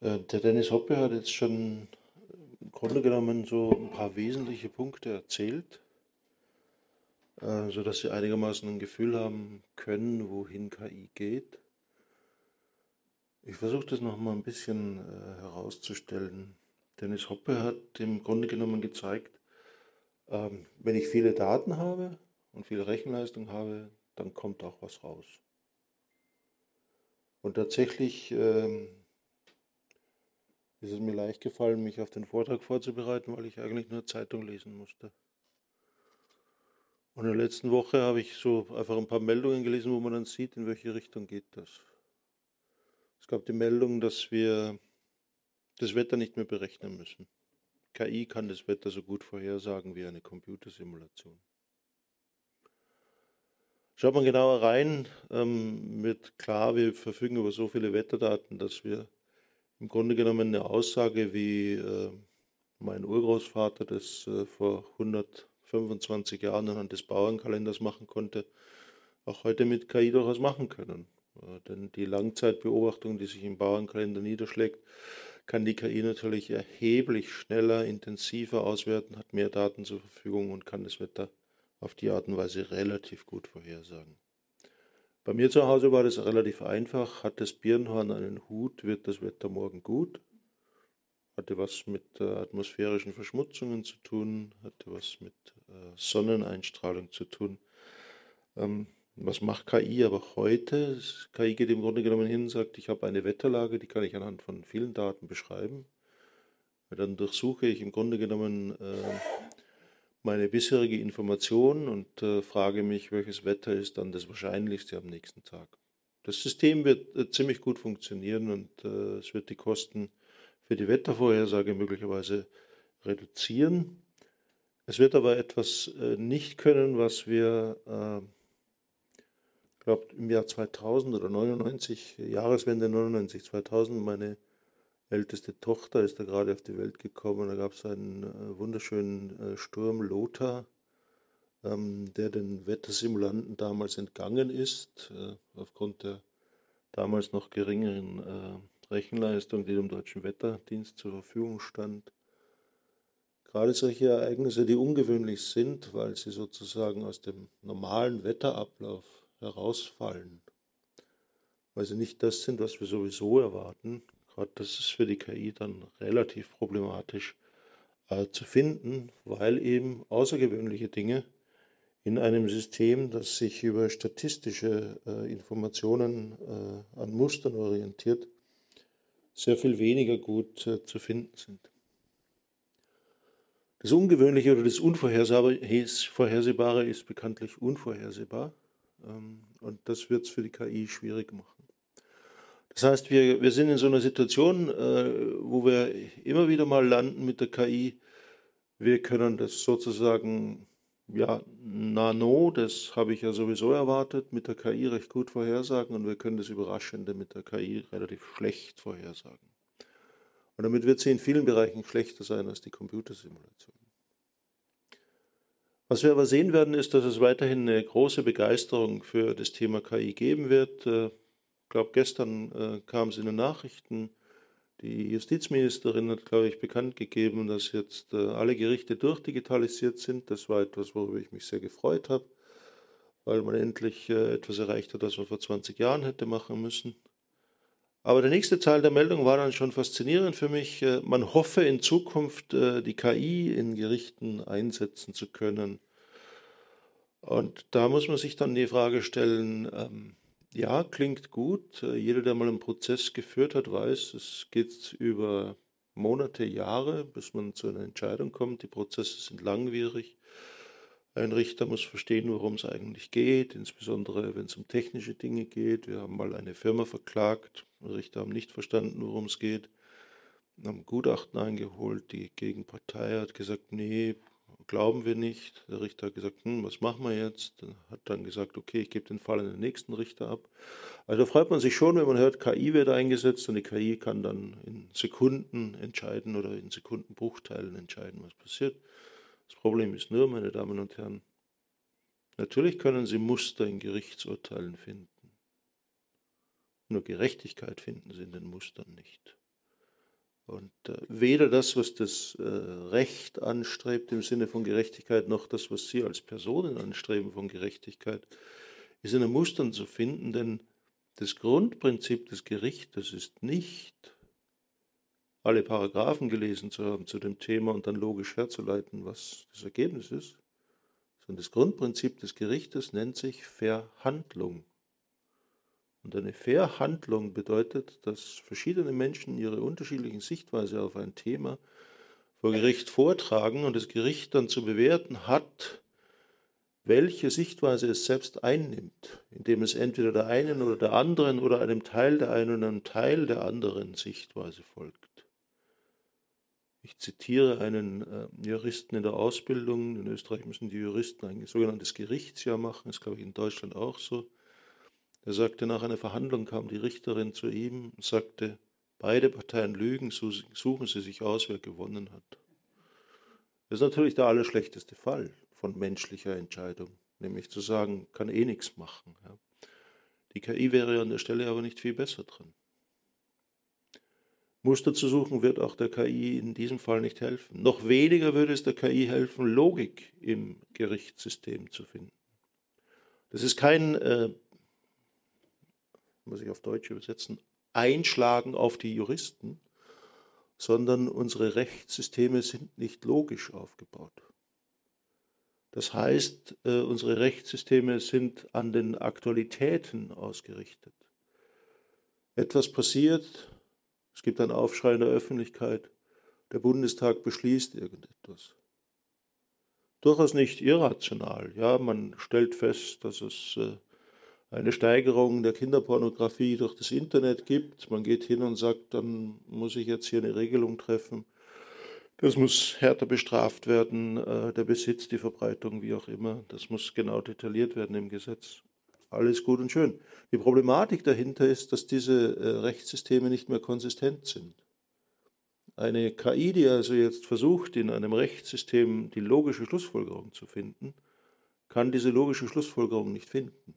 Äh, der Dennis Hoppe hat jetzt schon im Grunde genommen so ein paar wesentliche Punkte erzählt, äh, sodass Sie einigermaßen ein Gefühl haben können, wohin KI geht. Ich versuche das noch mal ein bisschen äh, herauszustellen. Dennis Hoppe hat im Grunde genommen gezeigt, ähm, wenn ich viele Daten habe und viel Rechenleistung habe, dann kommt auch was raus. Und tatsächlich ist es mir leicht gefallen, mich auf den Vortrag vorzubereiten, weil ich eigentlich nur Zeitung lesen musste. Und in der letzten Woche habe ich so einfach ein paar Meldungen gelesen, wo man dann sieht, in welche Richtung geht das. Es gab die Meldung, dass wir das Wetter nicht mehr berechnen müssen. KI kann das Wetter so gut vorhersagen wie eine Computersimulation. Schaut man genauer rein, ähm, wird klar, wir verfügen über so viele Wetterdaten, dass wir im Grunde genommen eine Aussage, wie äh, mein Urgroßvater das äh, vor 125 Jahren anhand des Bauernkalenders machen konnte, auch heute mit KI durchaus machen können. Äh, denn die Langzeitbeobachtung, die sich im Bauernkalender niederschlägt, kann die KI natürlich erheblich schneller, intensiver auswerten, hat mehr Daten zur Verfügung und kann das Wetter auf die Art und Weise relativ gut vorhersagen. Bei mir zu Hause war das relativ einfach. Hat das Birnhorn einen Hut, wird das Wetter morgen gut. Hatte was mit äh, atmosphärischen Verschmutzungen zu tun, hatte was mit äh, Sonneneinstrahlung zu tun. Ähm, was macht KI aber heute? KI geht im Grunde genommen hin und sagt, ich habe eine Wetterlage, die kann ich anhand von vielen Daten beschreiben. Dann durchsuche ich im Grunde genommen äh, meine bisherige Information und äh, frage mich, welches Wetter ist dann das wahrscheinlichste am nächsten Tag. Das System wird äh, ziemlich gut funktionieren und äh, es wird die Kosten für die Wettervorhersage möglicherweise reduzieren. Es wird aber etwas äh, nicht können, was wir, ich äh, glaube, im Jahr 2000 oder 99, Jahreswende 99, 2000, meine älteste Tochter ist da gerade auf die Welt gekommen. Da gab es einen äh, wunderschönen äh, Sturm Lothar, ähm, der den Wettersimulanten damals entgangen ist, äh, aufgrund der damals noch geringeren äh, Rechenleistung, die dem deutschen Wetterdienst zur Verfügung stand. Gerade solche Ereignisse, die ungewöhnlich sind, weil sie sozusagen aus dem normalen Wetterablauf herausfallen, weil sie nicht das sind, was wir sowieso erwarten, Gerade das ist für die KI dann relativ problematisch äh, zu finden, weil eben außergewöhnliche Dinge in einem System, das sich über statistische äh, Informationen äh, an Mustern orientiert, sehr viel weniger gut äh, zu finden sind. Das Ungewöhnliche oder das Unvorhersehbare ist bekanntlich unvorhersehbar ähm, und das wird es für die KI schwierig machen. Das heißt, wir, wir sind in so einer Situation, äh, wo wir immer wieder mal landen mit der KI. Wir können das sozusagen, ja, nano, das habe ich ja sowieso erwartet, mit der KI recht gut vorhersagen und wir können das Überraschende mit der KI relativ schlecht vorhersagen. Und damit wird sie in vielen Bereichen schlechter sein als die Computersimulation. Was wir aber sehen werden, ist, dass es weiterhin eine große Begeisterung für das Thema KI geben wird. Ich glaube, gestern äh, kam es in den Nachrichten, die Justizministerin hat, glaube ich, bekannt gegeben, dass jetzt äh, alle Gerichte durchdigitalisiert sind. Das war etwas, worüber ich mich sehr gefreut habe, weil man endlich äh, etwas erreicht hat, was man vor 20 Jahren hätte machen müssen. Aber der nächste Teil der Meldung war dann schon faszinierend für mich. Äh, man hoffe in Zukunft, äh, die KI in Gerichten einsetzen zu können. Und da muss man sich dann die Frage stellen, ähm, ja, klingt gut. Äh, jeder, der mal einen Prozess geführt hat, weiß, es geht über Monate, Jahre, bis man zu einer Entscheidung kommt. Die Prozesse sind langwierig. Ein Richter muss verstehen, worum es eigentlich geht, insbesondere wenn es um technische Dinge geht. Wir haben mal eine Firma verklagt. Richter haben nicht verstanden, worum es geht. Haben Gutachten eingeholt. Die Gegenpartei hat gesagt, nee, glauben wir nicht. Der Richter hat gesagt, hm, was machen wir jetzt? Hat dann gesagt, okay, ich gebe den Fall an den nächsten Richter ab. Also freut man sich schon, wenn man hört, KI wird eingesetzt und die KI kann dann in Sekunden entscheiden oder in Sekundenbruchteilen entscheiden, was passiert. Das Problem ist nur, meine Damen und Herren, natürlich können Sie Muster in Gerichtsurteilen finden. Nur Gerechtigkeit finden Sie in den Mustern nicht. Und äh, weder das, was das äh, Recht anstrebt im Sinne von Gerechtigkeit, noch das, was Sie als Personen anstreben von Gerechtigkeit, ist in den Mustern zu finden, denn das Grundprinzip des Gerichtes ist nicht, alle Paragraphen gelesen zu haben zu dem Thema und dann logisch herzuleiten, was das Ergebnis ist, sondern das Grundprinzip des Gerichtes nennt sich Verhandlung. Und eine Verhandlung bedeutet, dass verschiedene Menschen ihre unterschiedlichen Sichtweise auf ein Thema vor Gericht vortragen und das Gericht dann zu bewerten hat, welche Sichtweise es selbst einnimmt, indem es entweder der einen oder der anderen oder einem Teil der einen oder einem Teil der anderen Sichtweise folgt. Ich zitiere einen äh, Juristen in der Ausbildung. In Österreich müssen die Juristen ein sogenanntes Gerichtsjahr machen, das ist glaube ich in Deutschland auch so. Er sagte, nach einer Verhandlung kam die Richterin zu ihm und sagte, beide Parteien lügen, suchen sie sich aus, wer gewonnen hat. Das ist natürlich der allerschlechteste Fall von menschlicher Entscheidung, nämlich zu sagen, kann eh nichts machen. Die KI wäre an der Stelle aber nicht viel besser drin. Muster zu suchen wird auch der KI in diesem Fall nicht helfen. Noch weniger würde es der KI helfen, Logik im Gerichtssystem zu finden. Das ist kein äh, muss ich auf Deutsch übersetzen, einschlagen auf die Juristen, sondern unsere Rechtssysteme sind nicht logisch aufgebaut. Das heißt, äh, unsere Rechtssysteme sind an den Aktualitäten ausgerichtet. Etwas passiert, es gibt einen Aufschrei in der Öffentlichkeit, der Bundestag beschließt irgendetwas. Durchaus nicht irrational. Ja, man stellt fest, dass es äh, eine Steigerung der Kinderpornografie durch das Internet gibt. Man geht hin und sagt, dann muss ich jetzt hier eine Regelung treffen. Das muss härter bestraft werden, äh, der Besitz, die Verbreitung, wie auch immer. Das muss genau detailliert werden im Gesetz. Alles gut und schön. Die Problematik dahinter ist, dass diese äh, Rechtssysteme nicht mehr konsistent sind. Eine KI, die also jetzt versucht, in einem Rechtssystem die logische Schlussfolgerung zu finden, kann diese logische Schlussfolgerung nicht finden.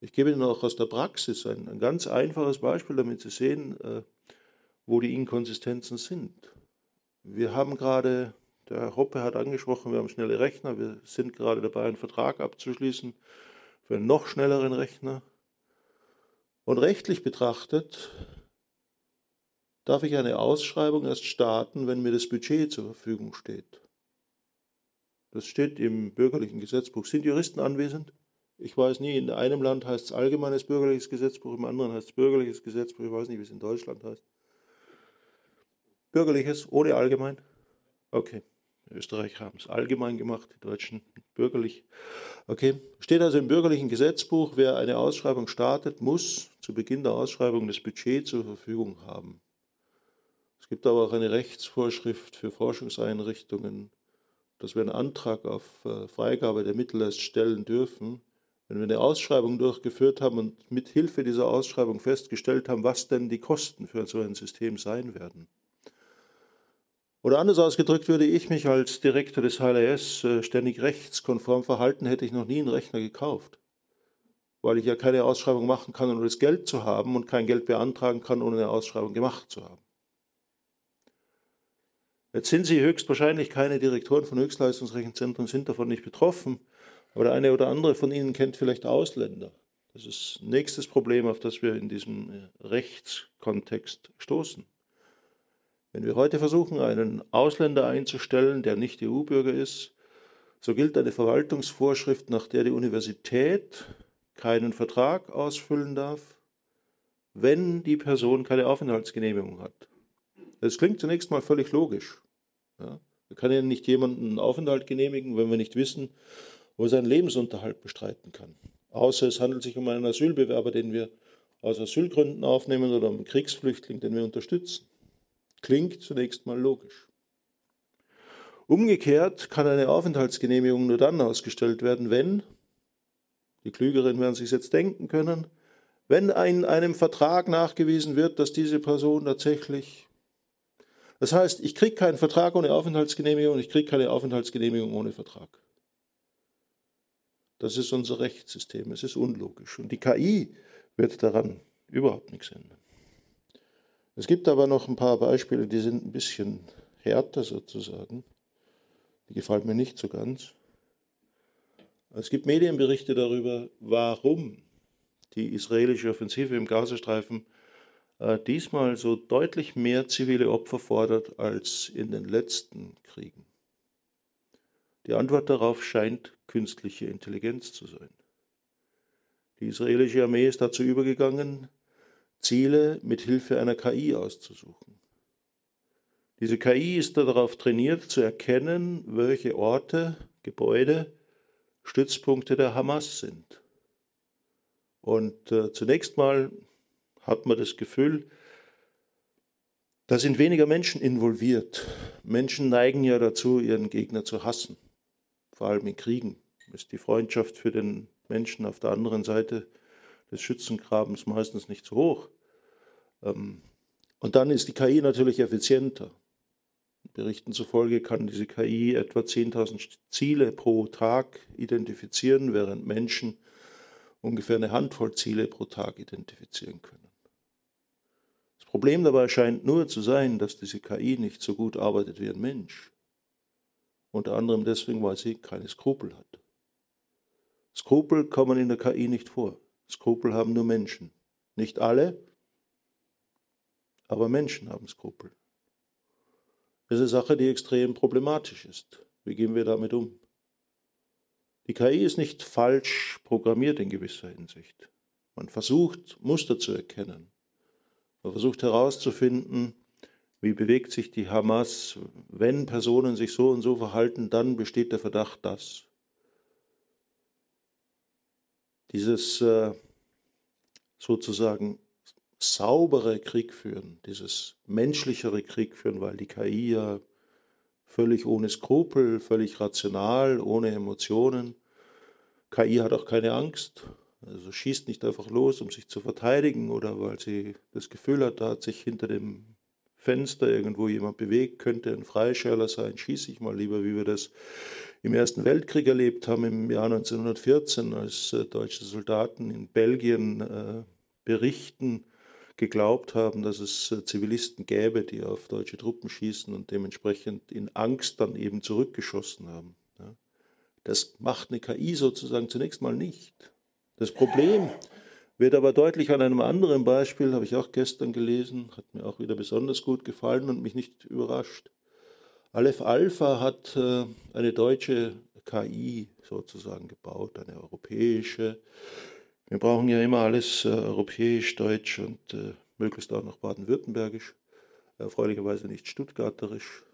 Ich gebe Ihnen auch aus der Praxis ein, ein ganz einfaches Beispiel, damit Sie sehen, äh, wo die Inkonsistenzen sind. Wir haben gerade, der Herr Hoppe hat angesprochen, wir haben schnelle Rechner, wir sind gerade dabei, einen Vertrag abzuschließen für einen noch schnelleren Rechner. Und rechtlich betrachtet darf ich eine Ausschreibung erst starten, wenn mir das Budget zur Verfügung steht. Das steht im bürgerlichen Gesetzbuch. Sind Juristen anwesend? Ich weiß nie, in einem Land heißt es allgemeines bürgerliches Gesetzbuch, im anderen heißt es bürgerliches Gesetzbuch, ich weiß nicht, wie es in Deutschland heißt. Bürgerliches ohne allgemein? Okay. In Österreich haben es allgemein gemacht, die Deutschen bürgerlich. Okay. Steht also im bürgerlichen Gesetzbuch, wer eine Ausschreibung startet, muss zu Beginn der Ausschreibung das Budget zur Verfügung haben. Es gibt aber auch eine Rechtsvorschrift für Forschungseinrichtungen, dass wir einen Antrag auf äh, Freigabe der Mittel erst stellen dürfen, wenn wir eine Ausschreibung durchgeführt haben und mit Hilfe dieser Ausschreibung festgestellt haben, was denn die Kosten für so ein System sein werden. Oder anders ausgedrückt, würde ich mich als Direktor des HLS äh, ständig rechtskonform verhalten, hätte ich noch nie einen Rechner gekauft. Weil ich ja keine Ausschreibung machen kann, ohne das Geld zu haben und kein Geld beantragen kann, ohne eine Ausschreibung gemacht zu haben. Jetzt sind Sie höchstwahrscheinlich keine Direktoren von Höchstleistungsrechenzentren, sind davon nicht betroffen. Aber der eine oder andere von Ihnen kennt vielleicht Ausländer. Das ist das nächste Problem, auf das wir in diesem äh, Rechtskontext stoßen. Wenn wir heute versuchen, einen Ausländer einzustellen, der nicht EU-Bürger ist, so gilt eine Verwaltungsvorschrift, nach der die Universität keinen Vertrag ausfüllen darf, wenn die Person keine Aufenthaltsgenehmigung hat. Das klingt zunächst mal völlig logisch. Ja, wir können ja nicht jemanden einen Aufenthalt genehmigen, wenn wir nicht wissen, wo er seinen Lebensunterhalt bestreiten kann. Außer es handelt sich um einen Asylbewerber, den wir aus Asylgründen aufnehmen oder um einen Kriegsflüchtling, den wir unterstützen. Klingt zunächst mal logisch. Umgekehrt kann eine Aufenthaltsgenehmigung nur dann ausgestellt werden, wenn, die Klügeren werden sich jetzt denken können, wenn in einem Vertrag nachgewiesen wird, dass diese Person tatsächlich. Das heißt, ich kriege keinen Vertrag ohne Aufenthaltsgenehmigung, ich kriege keine Aufenthaltsgenehmigung ohne Vertrag. Das ist unser Rechtssystem. Es ist unlogisch. Und die KI wird daran überhaupt nichts ändern. Es gibt aber noch ein paar Beispiele, die sind ein bisschen härter sozusagen. Die gefallen mir nicht so ganz. Es gibt Medienberichte darüber, warum die israelische Offensive im Gazastreifen äh, diesmal so deutlich mehr zivile Opfer fordert als in den letzten Kriegen. Die Antwort darauf scheint künstliche Intelligenz zu sein. Die israelische Armee ist dazu übergegangen, Ziele mit Hilfe einer KI auszusuchen. Diese KI ist darauf trainiert zu erkennen, welche Orte, Gebäude Stützpunkte der Hamas sind. Und äh, zunächst mal hat man das Gefühl, da sind weniger Menschen involviert. Menschen neigen ja dazu, ihren Gegner zu hassen, vor allem in Kriegen. Ist die Freundschaft für den Menschen auf der anderen Seite des Schützengrabens meistens nicht so hoch. Ähm, und dann ist die KI natürlich effizienter. Berichten zufolge kann diese KI etwa 10.000 Ziele pro Tag identifizieren, während Menschen ungefähr eine Handvoll Ziele pro Tag identifizieren können. Das Problem dabei scheint nur zu sein, dass diese KI nicht so gut arbeitet wie ein Mensch. Unter anderem deswegen, weil sie keine Skrupel hat. Skrupel kommen in der KI nicht vor. Skrupel haben nur Menschen. Nicht alle, aber Menschen haben Skrupel. Das ist eine Sache, die extrem problematisch ist. Wie gehen wir damit um? Die KI ist nicht falsch programmiert in gewisser Hinsicht. Man versucht, Muster zu erkennen. Man versucht herauszufinden, wie bewegt sich die Hamas. Wenn Personen sich so und so verhalten, dann besteht der Verdacht, dass. Dieses äh, sozusagen saubere Krieg führen, dieses menschlichere Krieg führen, weil die KI ja völlig ohne Skrupel, völlig rational, ohne Emotionen. KI hat auch keine Angst, also schießt nicht einfach los, um sich zu verteidigen oder weil sie das Gefühl hat, da hat sich hinter dem Fenster irgendwo jemand bewegt, könnte ein Freischärler sein, schieße ich mal lieber, wie wir das im Ersten Weltkrieg erlebt haben, im Jahr 1914, als äh, deutsche Soldaten in Belgien äh, berichten, geglaubt haben, dass es äh, Zivilisten gäbe, die auf deutsche Truppen schießen und dementsprechend in Angst dann eben zurückgeschossen haben. Das macht eine KI sozusagen zunächst mal nicht. Das Problem wird aber deutlich an einem anderen Beispiel, habe ich auch gestern gelesen, hat mir auch wieder besonders gut gefallen und mich nicht überrascht. Aleph Alpha hat äh, eine deutsche KI sozusagen gebaut, eine europäische, wir brauchen ja immer alles äh, europäisch, deutsch und äh, möglichst auch noch baden-württembergisch, erfreulicherweise nicht stuttgarterisch.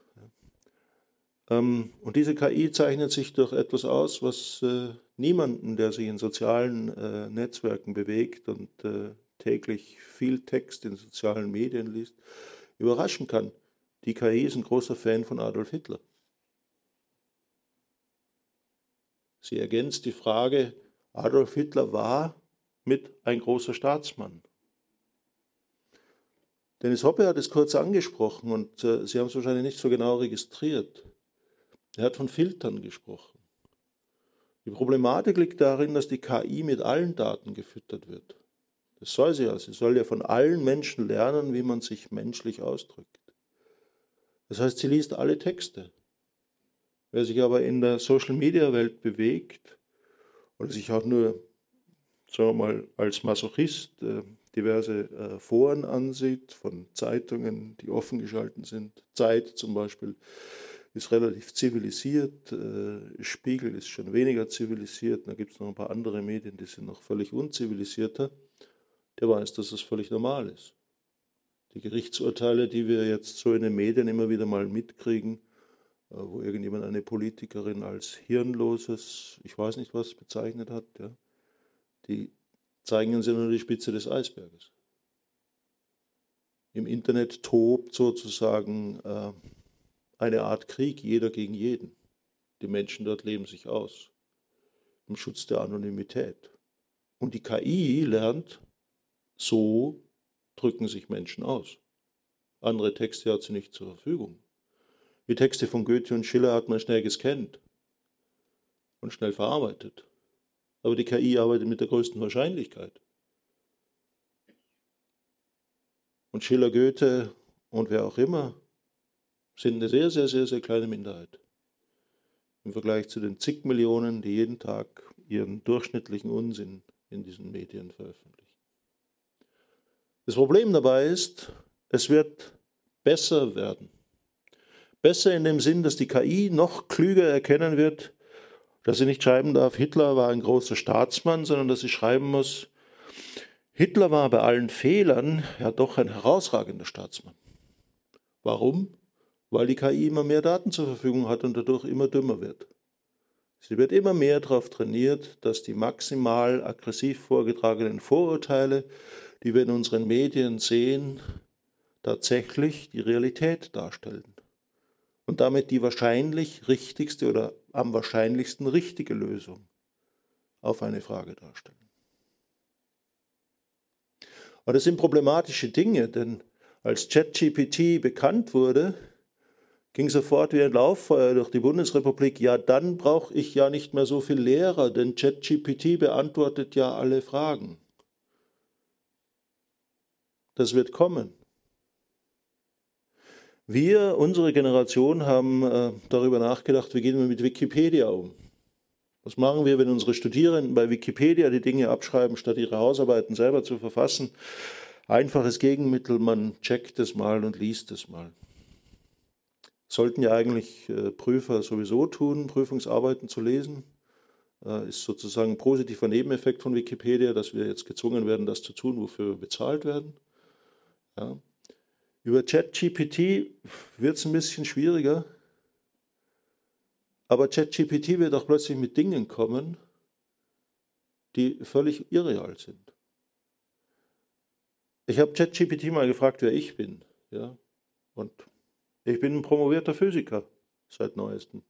Ähm, und diese KI zeichnet sich durch etwas aus, was äh, niemanden, der sich in sozialen äh, Netzwerken bewegt und äh, täglich viel Text in sozialen Medien liest, überraschen kann. Die KI ist ein großer Fan von Adolf Hitler. Sie ergänzt die Frage, Adolf Hitler war mit ein großer Staatsmann. Dennis Hoppe hat es kurz angesprochen und äh, Sie haben es wahrscheinlich nicht so genau registriert. Er hat von Filtern gesprochen. Die Problematik liegt darin, dass die KI mit allen Daten gefüttert wird. Das soll sie ja. Sie soll ja von allen Menschen lernen, wie man sich menschlich ausdrückt. Das heißt, sie liest alle Texte. Wer sich aber in der Social-Media-Welt bewegt oder sich auch nur sagen wir mal, als Masochist äh, diverse äh, Foren ansieht, von Zeitungen, die offen geschalten sind. Zeit zum Beispiel ist relativ zivilisiert, äh, Spiegel ist schon weniger zivilisiert, da gibt es noch ein paar andere Medien, die sind noch völlig unzivilisierter. Der weiß, dass es völlig normal ist. Die Gerichtsurteile, die wir jetzt so in den Medien immer wieder mal mitkriegen, äh, wo irgendjemand eine Politikerin als hirnloses, ich weiß nicht was, bezeichnet hat, ja, die zeigen uns ja nur die Spitze des Eisberges. Im Internet tobt sozusagen äh, eine Art Krieg, jeder gegen jeden. Die Menschen dort leben sich aus, im Schutz der Anonymität. Und die KI lernt, so drücken sich Menschen aus. Andere Texte hat sie nicht zur Verfügung. Die Texte von Goethe und Schiller hat man schnell gescannt und schnell verarbeitet. Aber die KI arbeitet mit der größten Wahrscheinlichkeit. und Schiller, Goethe und wer auch immer sind eine sehr, sehr, sehr, sehr kleine Minderheit im Vergleich zu den zig Millionen, die jeden Tag ihren durchschnittlichen Unsinn in diesen Medien veröffentlichen. Das Problem dabei ist, es wird besser werden. Besser in dem Sinn, dass die KI noch klüger erkennen wird, dass sie nicht schreiben darf, Hitler war ein großer Staatsmann, sondern dass sie schreiben muss, Hitler war bei allen Fehlern ja doch ein herausragender Staatsmann. Warum? Weil die KI immer mehr Daten zur Verfügung hat und dadurch immer dümmer wird. Sie wird immer mehr darauf trainiert, dass die maximal aggressiv vorgetragenen Vorurteile, die wir in unseren Medien sehen, tatsächlich die Realität darstellen und damit die wahrscheinlich richtigste oder am wahrscheinlichsten richtige Lösung auf eine Frage darstellen. Und das sind problematische Dinge, denn als ChatGPT bekannt wurde, ging sofort wie ein Lauffeuer durch die Bundesrepublik, ja, dann brauche ich ja nicht mehr so viel Lehrer, denn ChatGPT beantwortet ja alle Fragen. Das wird kommen. Wir, unsere Generation, haben äh, darüber nachgedacht, wie gehen wir mit Wikipedia um. Was machen wir, wenn unsere Studierenden bei Wikipedia die Dinge abschreiben, statt ihre Hausarbeiten selber zu verfassen? Einfaches Gegenmittel, man checkt es mal und liest es mal sollten ja eigentlich äh, Prüfer sowieso tun, Prüfungsarbeiten zu lesen. Äh, ist sozusagen ein positiver Nebeneffekt von Wikipedia, dass wir jetzt gezwungen werden, das zu tun, wofür wir bezahlt werden. Ja. Über ChatGPT wird es ein bisschen schwieriger, aber ChatGPT wird auch plötzlich mit Dingen kommen, die völlig irreal sind. Ich habe ChatGPT mal gefragt, wer ich bin. Ja, und ich bin ein promovierter Physiker seit neuestem.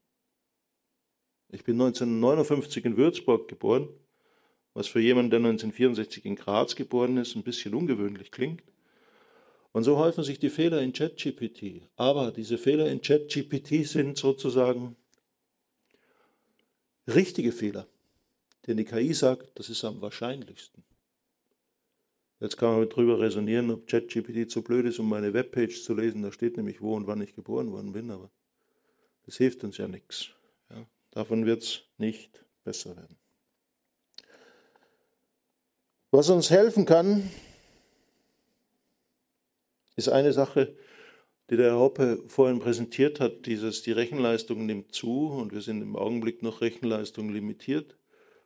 Ich bin 1959 in Würzburg geboren, was für jemanden, der 1964 in Graz geboren ist, ein bisschen ungewöhnlich klingt. Und so häufen sich die Fehler in ChatGPT. Aber diese Fehler in ChatGPT sind sozusagen richtige Fehler. Denn die KI sagt, das ist am wahrscheinlichsten. Jetzt kann man darüber resonieren, ob ChatGPT zu blöd ist, um meine Webpage zu lesen. Da steht nämlich, wo und wann ich geboren worden bin, aber das hilft uns ja nichts. Ja, davon wird es nicht besser werden. Was uns helfen kann, ist eine Sache, die der Herr Hoppe vorhin präsentiert hat, dieses, die Rechenleistung nimmt zu und wir sind im Augenblick noch Rechenleistung limitiert.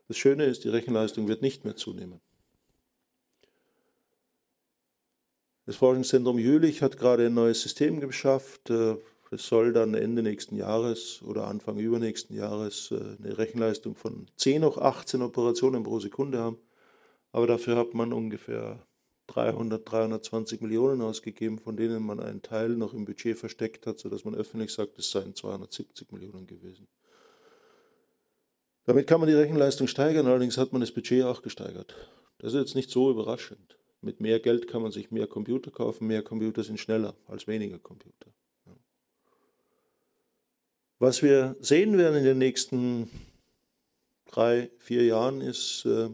Das Schöne ist, die Rechenleistung wird nicht mehr zunehmen. Das Forschungszentrum Jülich hat gerade ein neues System geschafft. Äh, es soll dann Ende nächsten Jahres oder Anfang übernächsten Jahres äh, eine Rechenleistung von 10 hoch 18 Operationen pro Sekunde haben. Aber dafür hat man ungefähr 300, 320 Millionen ausgegeben, von denen man einen Teil noch im Budget versteckt hat, sodass man öffentlich sagt, es seien 270 Millionen gewesen. Damit kann man die Rechenleistung steigern, allerdings hat man das Budget auch gesteigert. Das ist jetzt nicht so überraschend. Mit mehr Geld kann man sich mehr Computer kaufen, mehr Computer sind schneller als weniger Computer. Was wir sehen werden in den nächsten drei, vier Jahren ist, äh,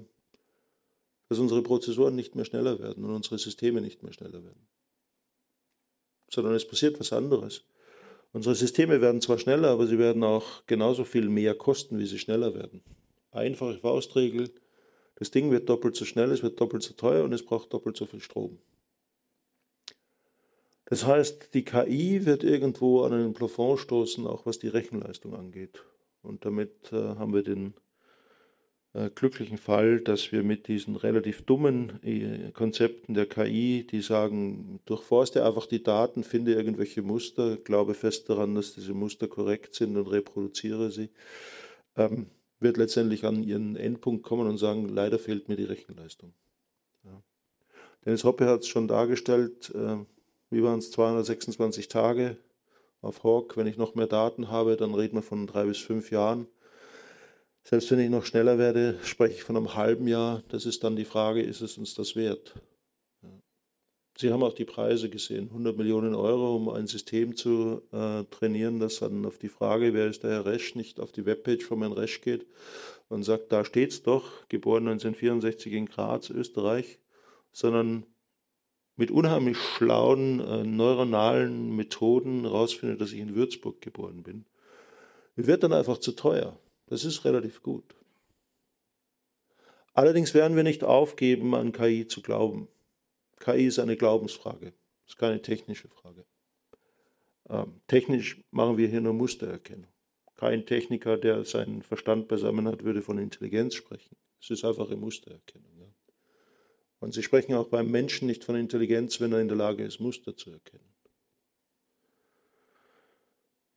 dass unsere Prozessoren nicht mehr schneller werden und unsere Systeme nicht mehr schneller werden. Sondern es passiert was anderes. Unsere Systeme werden zwar schneller, aber sie werden auch genauso viel mehr kosten, wie sie schneller werden. Einfache Faustregel, das Ding wird doppelt so schnell, es wird doppelt so teuer und es braucht doppelt so viel Strom. Das heißt, die KI wird irgendwo an einen Plafond stoßen, auch was die Rechenleistung angeht. Und damit äh, haben wir den äh, glücklichen Fall, dass wir mit diesen relativ dummen äh, Konzepten der KI, die sagen, durchforste einfach die Daten, finde irgendwelche Muster, glaube fest daran, dass diese Muster korrekt sind und reproduziere sie, ähm, wird letztendlich an ihren Endpunkt kommen und sagen, leider fehlt mir die Rechenleistung. Ja. Dennis Hoppe hat es schon dargestellt, äh, wie waren es 226 Tage auf Hawk. Wenn ich noch mehr Daten habe, dann reden wir von drei bis fünf Jahren. Selbst wenn ich noch schneller werde, spreche ich von einem halben Jahr. Das ist dann die Frage, ist es uns das wert? Sie haben auch die Preise gesehen, 100 Millionen Euro, um ein System zu äh, trainieren, das dann auf die Frage, wer ist der Herr Resch, nicht auf die Webpage von Herrn Resch geht und sagt, da steht's doch, geboren 1964 in Graz, Österreich, sondern mit unheimlich schlauen äh, neuronalen Methoden rausfindet, dass ich in Würzburg geboren bin, wird dann einfach zu teuer. Das ist relativ gut. Allerdings werden wir nicht aufgeben, an KI zu glauben. KI ist eine Glaubensfrage, ist keine technische Frage. Ähm, technisch machen wir hier nur Mustererkennung. Kein Techniker, der seinen Verstand beisammen hat, würde von Intelligenz sprechen. Es ist einfache Mustererkennung. Ja. Und Sie sprechen auch beim Menschen nicht von Intelligenz, wenn er in der Lage ist, Muster zu erkennen.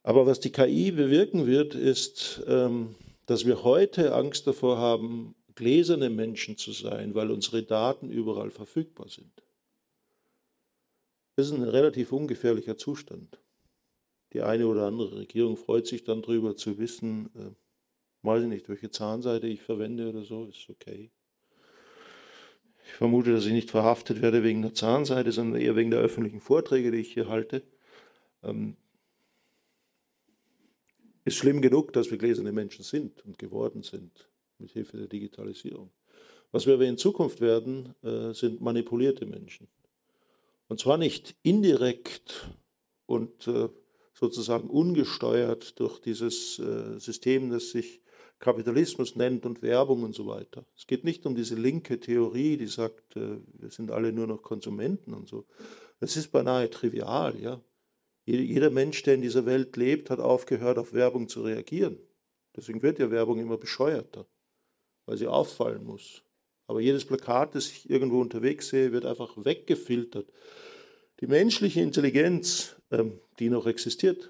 Aber was die KI bewirken wird, ist, ähm, dass wir heute Angst davor haben, gläserne Menschen zu sein, weil unsere Daten überall verfügbar sind. Das ist ein relativ ungefährlicher Zustand. Die eine oder andere Regierung freut sich dann darüber zu wissen, äh, weiß ich nicht, welche Zahnseite ich verwende oder so, ist okay. Ich vermute, dass ich nicht verhaftet werde wegen der Zahnseite, sondern eher wegen der öffentlichen Vorträge, die ich hier halte. Ähm, ist schlimm genug, dass wir gläserne Menschen sind und geworden sind mit Hilfe der Digitalisierung. Was wir aber in Zukunft werden, äh, sind manipulierte Menschen. Und zwar nicht indirekt und äh, sozusagen ungesteuert durch dieses äh, System, das sich Kapitalismus nennt und Werbung und so weiter. Es geht nicht um diese linke Theorie, die sagt, wir sind alle nur noch Konsumenten und so. Das ist beinahe trivial, ja. Jeder Mensch, der in dieser Welt lebt, hat aufgehört, auf Werbung zu reagieren. Deswegen wird ja Werbung immer bescheuerter, weil sie auffallen muss. Aber jedes Plakat, das ich irgendwo unterwegs sehe, wird einfach weggefiltert. Die menschliche Intelligenz, ähm, die noch existiert,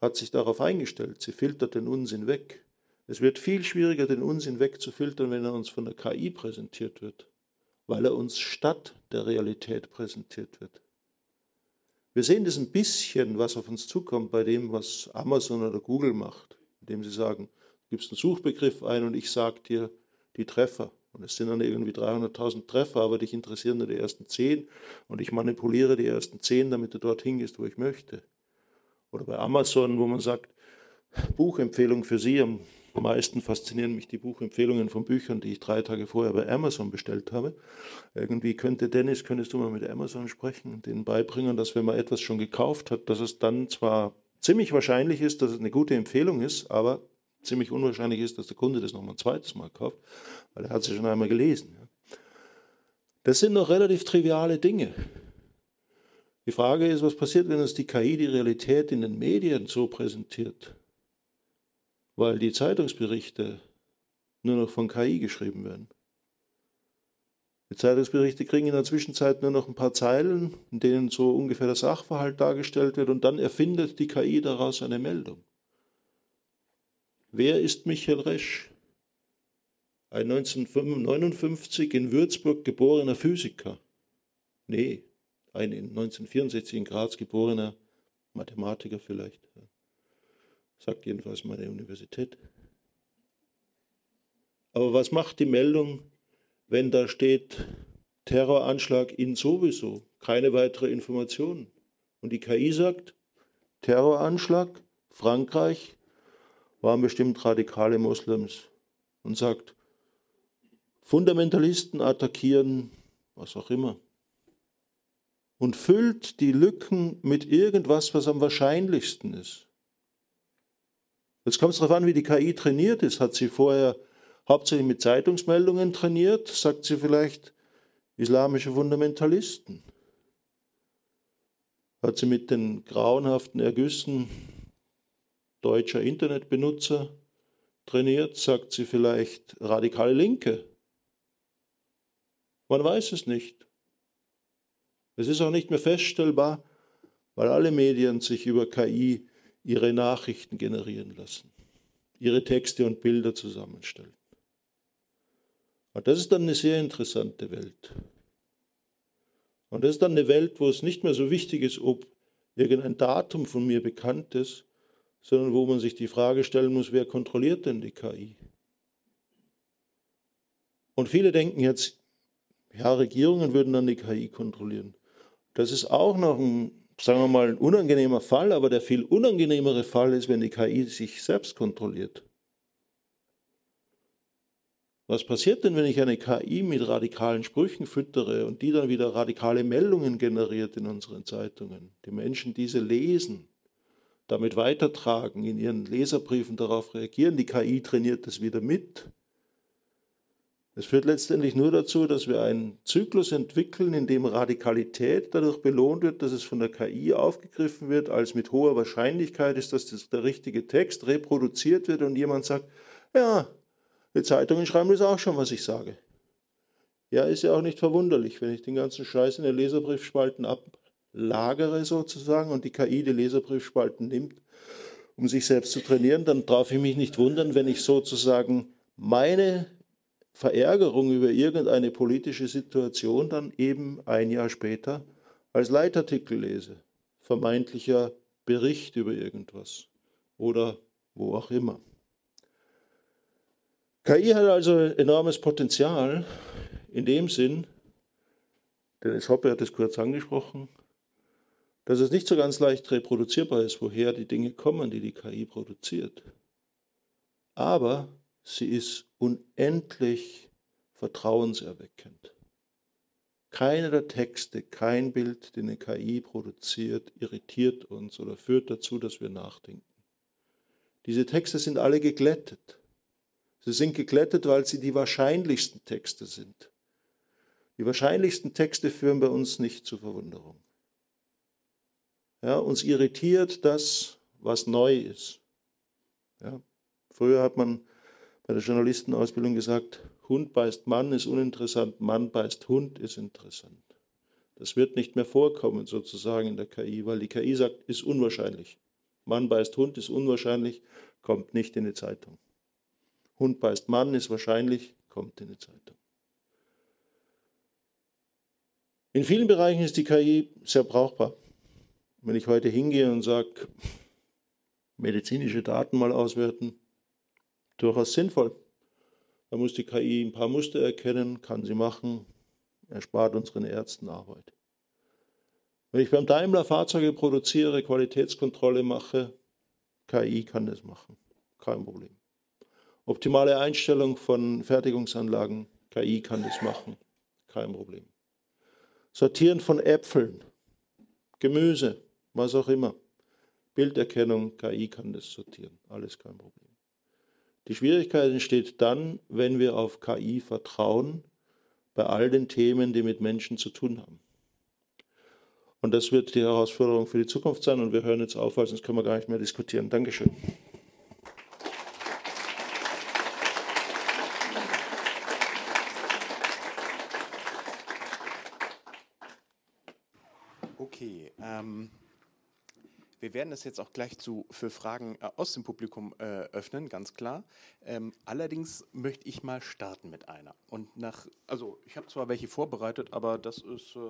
hat sich darauf eingestellt. Sie filtert den Unsinn weg. Es wird viel schwieriger, den Unsinn wegzufiltern, wenn er uns von der KI präsentiert wird, weil er uns statt der Realität präsentiert wird. Wir sehen das ein bisschen, was auf uns zukommt bei dem, was Amazon oder Google macht, indem sie sagen, du gibst einen Suchbegriff ein und ich sage dir die Treffer. Und es sind dann irgendwie 300.000 Treffer, aber dich interessieren nur die ersten 10 und ich manipuliere die ersten 10, damit du dorthin gehst, wo ich möchte. Oder bei Amazon, wo man sagt, Buchempfehlung für Sie am meisten faszinieren mich die Buchempfehlungen von Büchern, die ich drei Tage vorher bei Amazon bestellt habe. Irgendwie könnte Dennis, könntest du mal mit Amazon sprechen und denen beibringen, dass wenn man etwas schon gekauft hat, dass es dann zwar ziemlich wahrscheinlich ist, dass es eine gute Empfehlung ist, aber ziemlich unwahrscheinlich ist, dass der Kunde das noch mal ein zweites Mal kauft, weil er hat sie schon einmal gelesen. Das sind noch relativ triviale Dinge. Die Frage ist, was passiert, wenn uns die KI die Realität in den Medien so präsentiert? weil die Zeitungsberichte nur noch von KI geschrieben werden. Die Zeitungsberichte kriegen in der Zwischenzeit nur noch ein paar Zeilen, in denen so ungefähr der Sachverhalt dargestellt wird und dann erfindet die KI daraus eine Meldung. Wer ist Michael Resch? Ein 1959 in Würzburg geborener Physiker. Nee, ein in 1964 in Graz geborener Mathematiker vielleicht sagt jedenfalls meine Universität. Aber was macht die Meldung, wenn da steht Terroranschlag in sowieso, keine weitere Informationen? Und die KI sagt, Terroranschlag, Frankreich, waren bestimmt radikale Moslems und sagt, Fundamentalisten attackieren, was auch immer. Und füllt die Lücken mit irgendwas, was am wahrscheinlichsten ist. Jetzt kommt es darauf an, wie die KI trainiert ist. Hat sie vorher hauptsächlich mit Zeitungsmeldungen trainiert? Sagt sie vielleicht islamische Fundamentalisten? Hat sie mit den grauenhaften Ergüssen deutscher Internetbenutzer trainiert? Sagt sie vielleicht radikale Linke? Man weiß es nicht. Es ist auch nicht mehr feststellbar, weil alle Medien sich über KI ihre Nachrichten generieren lassen, ihre Texte und Bilder zusammenstellen. Und das ist dann eine sehr interessante Welt. Und das ist dann eine Welt, wo es nicht mehr so wichtig ist, ob irgendein Datum von mir bekannt ist, sondern wo man sich die Frage stellen muss, wer kontrolliert denn die KI? Und viele denken jetzt, ja, Regierungen würden dann die KI kontrollieren. Das ist auch noch ein sagen wir mal, ein unangenehmer Fall, aber der viel unangenehmere Fall ist, wenn die KI sich selbst kontrolliert. Was passiert denn, wenn ich eine KI mit radikalen Sprüchen füttere und die dann wieder radikale Meldungen generiert in unseren Zeitungen? Die Menschen diese lesen, damit weitertragen, in ihren Leserbriefen darauf reagieren, die KI trainiert das wieder mit. Es führt letztendlich nur dazu, dass wir einen Zyklus entwickeln, in dem Radikalität dadurch belohnt wird, dass es von der KI aufgegriffen wird, als mit hoher Wahrscheinlichkeit ist, dass das der richtige Text reproduziert wird und jemand sagt, ja, die Zeitungen schreiben das auch schon, was ich sage. Ja, ist ja auch nicht verwunderlich, wenn ich den ganzen Scheiß in den Leserbriefspalten ablagere sozusagen und die KI die Leserbriefspalten nimmt, um sich selbst zu trainieren, dann darf ich mich nicht wundern, wenn ich sozusagen meine Verärgerung über irgendeine politische Situation dann eben ein Jahr später als Leitartikel lese, vermeintlicher Bericht über irgendwas oder wo auch immer. KI hat also enormes Potenzial in dem Sinn, Dennis Hoppe hat es kurz angesprochen, dass es nicht so ganz leicht reproduzierbar ist, woher die Dinge kommen, die die KI produziert. Aber sie ist unendlich vertrauenserweckend. Keiner der Texte, kein Bild, den eine KI produziert, irritiert uns oder führt dazu, dass wir nachdenken. Diese Texte sind alle geglättet. Sie sind geglättet, weil sie die wahrscheinlichsten Texte sind. Die wahrscheinlichsten Texte führen bei uns nicht zu Verwunderung. Ja, uns irritiert das, was neu ist. Ja, früher hat man bei der Journalistenausbildung gesagt, Hund beißt Mann ist uninteressant, Mann beißt Hund ist interessant. Das wird nicht mehr vorkommen sozusagen in der KI, weil die KI sagt, ist unwahrscheinlich. Mann beißt Hund ist unwahrscheinlich, kommt nicht in die Zeitung. Hund beißt Mann ist wahrscheinlich, kommt in die Zeitung. In vielen Bereichen ist die KI sehr brauchbar. Wenn ich heute hingehe und sage, medizinische Daten mal auswerten, durchaus sinnvoll. Da muss die KI ein paar Muster erkennen, kann sie machen, erspart unseren Ärzten Arbeit. Wenn ich beim Daimler Fahrzeuge produziere, Qualitätskontrolle mache, KI kann das machen, kein Problem. Optimale Einstellung von Fertigungsanlagen, KI kann das machen, kein Problem. Sortieren von Äpfeln, Gemüse, was auch immer. Bilderkennung, KI kann das sortieren, alles kein Problem. Die Schwierigkeit entsteht dann, wenn wir auf KI vertrauen, bei all den Themen, die mit Menschen zu tun haben. Und das wird die Herausforderung für die Zukunft sein. Und wir hören jetzt auf, weil sonst können wir gar nicht mehr diskutieren. Dankeschön. Wir werden es jetzt auch gleich zu, für Fragen äh, aus dem Publikum äh, öffnen, ganz klar. Ähm, allerdings möchte ich mal starten mit einer. Und nach, also ich habe zwar welche vorbereitet, aber das ist, äh,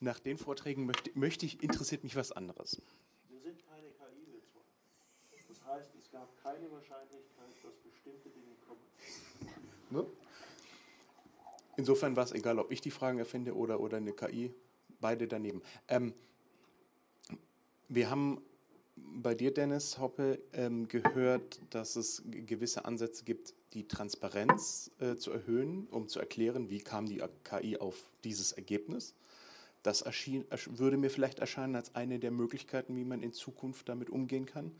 nach den Vorträgen möchte, möchte ich, interessiert mich was anderes. Wir sind keine KI, zwei. Das heißt, es gab keine Wahrscheinlichkeit, dass bestimmte Dinge kommen. Ne? Insofern war es egal, ob ich die Fragen erfinde oder, oder eine KI, beide daneben. Ähm, wir haben bei dir, Dennis Hoppe, ähm, gehört, dass es gewisse Ansätze gibt, die Transparenz äh, zu erhöhen, um zu erklären, wie kam die KI auf dieses Ergebnis. Das erschien, würde mir vielleicht erscheinen als eine der Möglichkeiten, wie man in Zukunft damit umgehen kann.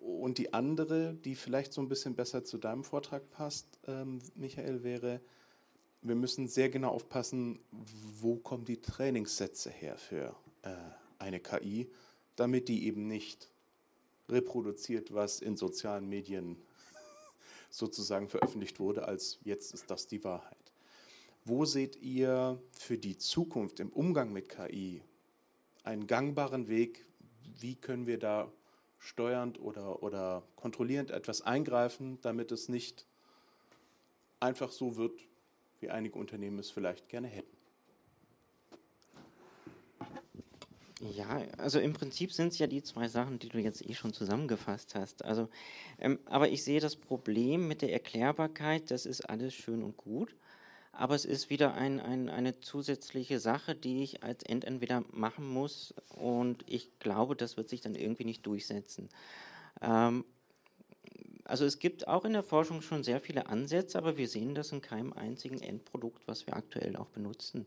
Und die andere, die vielleicht so ein bisschen besser zu deinem Vortrag passt, ähm, Michael, wäre, wir müssen sehr genau aufpassen, wo kommen die Trainingssätze her für äh, eine KI damit die eben nicht reproduziert, was in sozialen Medien sozusagen veröffentlicht wurde, als jetzt ist das die Wahrheit. Wo seht ihr für die Zukunft im Umgang mit KI einen gangbaren Weg? Wie können wir da steuernd oder, oder kontrollierend etwas eingreifen, damit es nicht einfach so wird, wie einige Unternehmen es vielleicht gerne hätten? Ja, also im Prinzip sind es ja die zwei Sachen, die du jetzt eh schon zusammengefasst hast. Also, ähm, aber ich sehe das Problem mit der Erklärbarkeit, das ist alles schön und gut, aber es ist wieder ein, ein, eine zusätzliche Sache, die ich als Endentweder machen muss und ich glaube, das wird sich dann irgendwie nicht durchsetzen. Ähm, also es gibt auch in der Forschung schon sehr viele Ansätze, aber wir sehen das in keinem einzigen Endprodukt, was wir aktuell auch benutzen.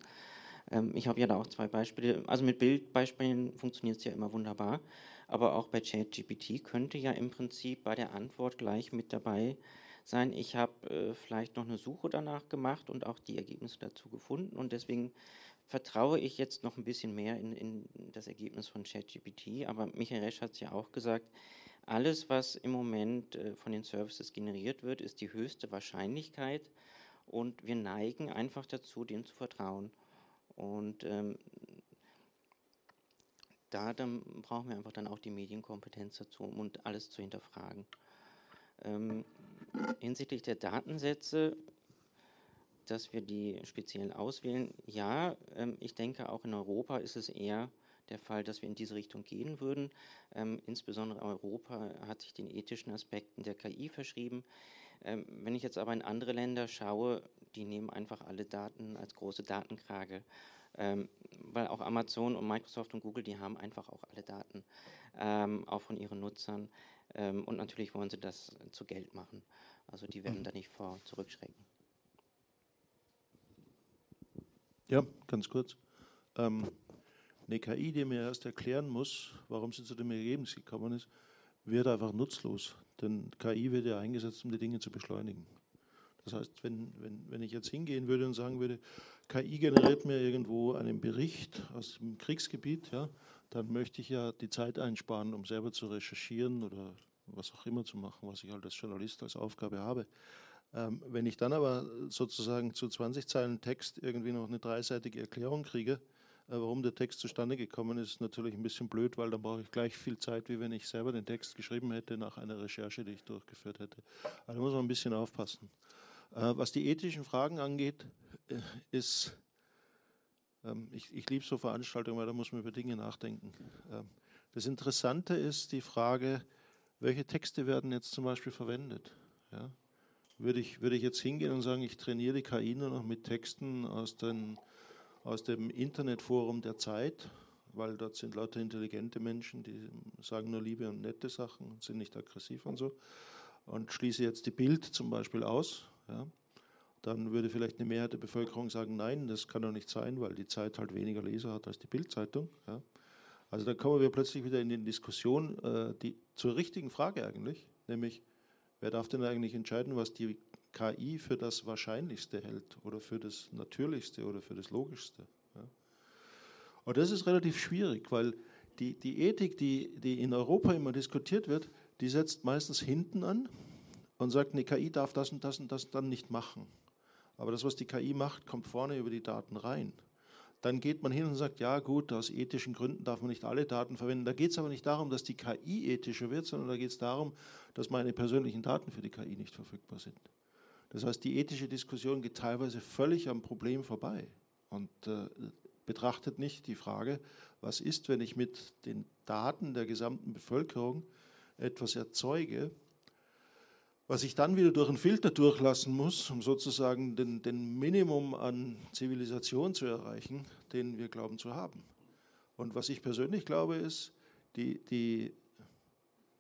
Ähm, ich habe ja da auch zwei Beispiele. Also mit Bildbeispielen funktioniert es ja immer wunderbar, aber auch bei ChatGPT könnte ja im Prinzip bei der Antwort gleich mit dabei sein. Ich habe äh, vielleicht noch eine Suche danach gemacht und auch die Ergebnisse dazu gefunden und deswegen vertraue ich jetzt noch ein bisschen mehr in, in das Ergebnis von ChatGPT. Aber Michael Resch hat es ja auch gesagt, alles, was im Moment äh, von den Services generiert wird, ist die höchste Wahrscheinlichkeit und wir neigen einfach dazu, dem zu vertrauen. Und ähm, da dann brauchen wir einfach dann auch die Medienkompetenz dazu, um alles zu hinterfragen. Ähm, hinsichtlich der Datensätze dass wir die speziell auswählen. Ja, ähm, ich denke, auch in Europa ist es eher der Fall, dass wir in diese Richtung gehen würden. Ähm, insbesondere Europa hat sich den ethischen Aspekten der KI verschrieben. Ähm, wenn ich jetzt aber in andere Länder schaue, die nehmen einfach alle Daten als große Datenkrage. Ähm, weil auch Amazon und Microsoft und Google, die haben einfach auch alle Daten, ähm, auch von ihren Nutzern. Ähm, und natürlich wollen sie das zu Geld machen. Also die werden mhm. da nicht vor zurückschrecken. Ja, ganz kurz. Ähm, eine KI, die mir erst erklären muss, warum sie zu dem Ergebnis gekommen ist, wird einfach nutzlos. Denn KI wird ja eingesetzt, um die Dinge zu beschleunigen. Das heißt, wenn, wenn, wenn ich jetzt hingehen würde und sagen würde, KI generiert mir irgendwo einen Bericht aus dem Kriegsgebiet, ja, dann möchte ich ja die Zeit einsparen, um selber zu recherchieren oder was auch immer zu machen, was ich halt als Journalist als Aufgabe habe. Ähm, wenn ich dann aber sozusagen zu 20 Zeilen Text irgendwie noch eine dreiseitige Erklärung kriege, äh, warum der Text zustande gekommen ist, ist natürlich ein bisschen blöd, weil dann brauche ich gleich viel Zeit, wie wenn ich selber den Text geschrieben hätte nach einer Recherche, die ich durchgeführt hätte. Also da muss man ein bisschen aufpassen. Äh, was die ethischen Fragen angeht, äh, ist, ähm, ich, ich liebe so Veranstaltungen, weil da muss man über Dinge nachdenken. Ähm, das Interessante ist die Frage, welche Texte werden jetzt zum Beispiel verwendet? Ja? würde ich, würde ich jetzt hingehen und sagen, ich trainiere die KI nur noch mit Texten aus, den, aus dem Internetforum der Zeit, weil dort sind lauter intelligente Menschen, die sagen nur liebe und nette Sachen, sind nicht aggressiv und so. Und schließe jetzt die Bild zum Beispiel aus. Ja. Dann würde vielleicht eine Mehrheit der Bevölkerung sagen, nein, das kann doch nicht sein, weil die Zeit halt weniger Leser hat als die Bildzeitung. Ja. Also dann kommen wir plötzlich wieder in die Diskussion äh, die, zur richtigen Frage eigentlich, nämlich Wer darf denn eigentlich entscheiden, was die KI für das Wahrscheinlichste hält oder für das Natürlichste oder für das Logischste? Ja. Und das ist relativ schwierig, weil die, die Ethik, die, die in Europa immer diskutiert wird, die setzt meistens hinten an und sagt, eine KI darf das und das und das dann nicht machen. Aber das, was die KI macht, kommt vorne über die Daten rein dann geht man hin und sagt, ja gut, aus ethischen Gründen darf man nicht alle Daten verwenden. Da geht es aber nicht darum, dass die KI ethischer wird, sondern da geht es darum, dass meine persönlichen Daten für die KI nicht verfügbar sind. Das heißt, die ethische Diskussion geht teilweise völlig am Problem vorbei und äh, betrachtet nicht die Frage, was ist, wenn ich mit den Daten der gesamten Bevölkerung etwas erzeuge, was ich dann wieder durch einen Filter durchlassen muss, um sozusagen den, den Minimum an Zivilisation zu erreichen, den wir glauben zu haben. Und was ich persönlich glaube, ist, die, die,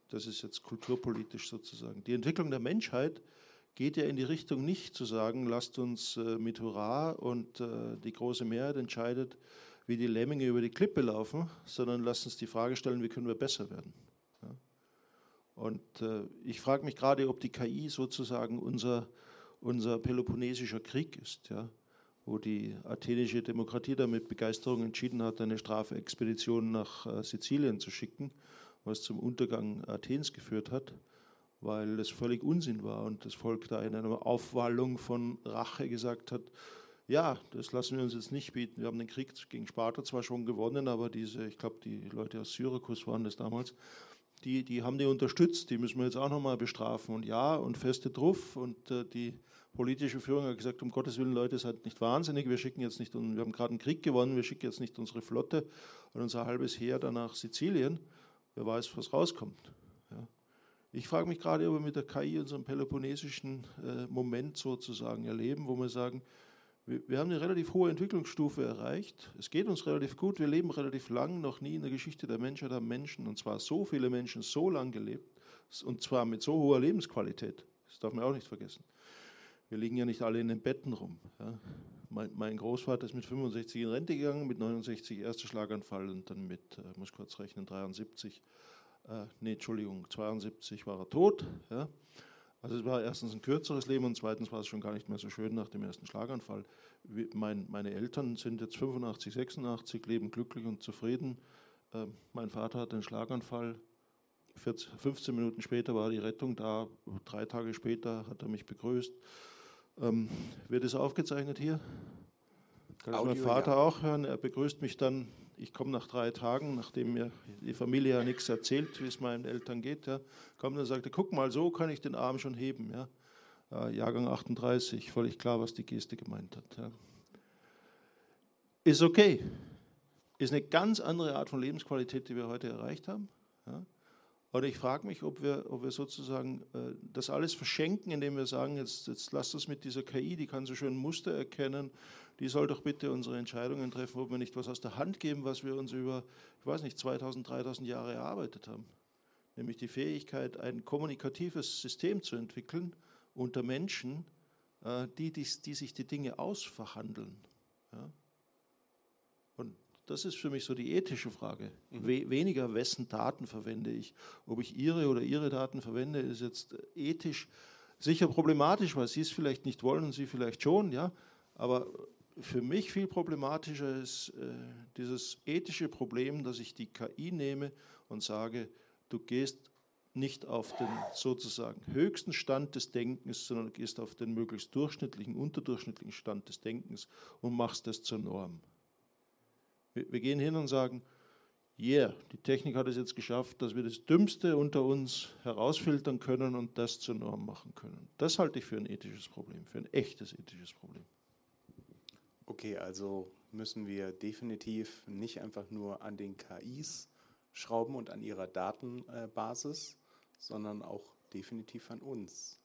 das ist jetzt kulturpolitisch sozusagen, die Entwicklung der Menschheit geht ja in die Richtung nicht zu sagen, lasst uns äh, mit Hurra und äh, die große Mehrheit entscheidet, wie die Lemminge über die Klippe laufen, sondern lasst uns die Frage stellen, wie können wir besser werden. Und äh, ich frage mich gerade, ob die KI sozusagen unser, unser Peloponnesischer Krieg ist, ja, wo die athenische Demokratie da mit Begeisterung entschieden hat, eine Strafexpedition nach äh, Sizilien zu schicken, was zum Untergang Athens geführt hat, weil es völlig Unsinn war und das Volk da in einer Aufwallung von Rache gesagt hat, ja, das lassen wir uns jetzt nicht bieten. Wir haben den Krieg gegen Sparta zwar schon gewonnen, aber diese, ich glaube, die Leute aus Syrakus waren das damals, die, die haben die unterstützt, die müssen wir jetzt auch nochmal bestrafen. Und ja, und feste drauf. Und äh, die politische Führung hat gesagt, um Gottes Willen, Leute, seid nicht wahnsinnig, wir schicken jetzt nicht, wir haben gerade einen Krieg gewonnen, wir schicken jetzt nicht unsere Flotte und unser halbes Heer dann nach Sizilien. Wer weiß, was rauskommt. Ja. Ich frage mich gerade, ob wir mit der KI unseren peloponnesischen äh, Moment sozusagen erleben, wo wir sagen, wir haben eine relativ hohe Entwicklungsstufe erreicht. Es geht uns relativ gut. Wir leben relativ lang. Noch nie in der Geschichte der Menschheit haben Menschen, und zwar so viele Menschen, so lang gelebt, Und zwar mit so hoher Lebensqualität. Das darf man auch nicht vergessen. Wir liegen ja nicht alle in den Betten rum. Ja. Mein, mein, Großvater ist mit 65 in Rente gegangen, mit 69 erster Schlaganfall und dann mit, äh, muss kurz rechnen, 73, äh, nee, Entschuldigung, 72 war er tot. Ja. Also es war erstens ein kürzeres Leben und zweitens war es schon gar nicht mehr so schön nach dem ersten Schlaganfall. Mein, meine Eltern sind jetzt 85, 86, leben glücklich und zufrieden. Äh, mein Vater hatte einen Schlaganfall. 14, 15 Minuten später war die Rettung da. Drei Tage später hat er mich begrüßt. Ähm, wird es aufgezeichnet hier? Kann Audio, mein Vater ja. auch hören? Er begrüßt mich dann ich komme nach drei Tagen, nachdem mir die Familie ja nichts erzählt, wie es meinen Eltern geht, ja, kommt und sagte, guck mal, so kann ich den Arm schon heben. Ja. Äh, Jahrgang 38, völlig klar, was die Geste gemeint hat. Ja. Ist okay. Ist eine ganz andere Art von Lebensqualität, die wir heute erreicht haben. Ja. Oder ich frage mich, ob wir, ob wir sozusagen äh, das alles verschenken, indem wir sagen, jetzt, jetzt lasst das mit dieser KI, die kann so schön Muster erkennen, die soll doch bitte unsere Entscheidungen treffen, ob wir nicht was aus der Hand geben, was wir uns über, ich weiß nicht, 2000, 3000 Jahre erarbeitet haben. Nämlich die Fähigkeit, ein kommunikatives System zu entwickeln unter Menschen, äh, die, die, die sich die Dinge ausverhandeln. Ja? Das ist für mich so die ethische Frage. Mhm. We weniger, wessen Daten verwende ich. Ob ich Ihre oder Ihre Daten verwende, ist jetzt ethisch sicher problematisch, weil Sie es vielleicht nicht wollen und Sie vielleicht schon, ja. Aber für mich viel problematischer ist äh, dieses ethische Problem, dass ich die KI nehme und sage, du gehst nicht auf den sozusagen höchsten Stand des Denkens, sondern gehst auf den möglichst durchschnittlichen, unterdurchschnittlichen Stand des Denkens und machst das zur Norm. Wir gehen hin und sagen, yeah, die Technik hat es jetzt geschafft, dass wir das Dümmste unter uns herausfiltern können und das zur Norm machen können. Das halte ich für ein ethisches Problem, für ein echtes ethisches Problem. Okay, also müssen wir definitiv nicht einfach nur an den KIs schrauben und an ihrer Datenbasis, sondern auch definitiv an uns,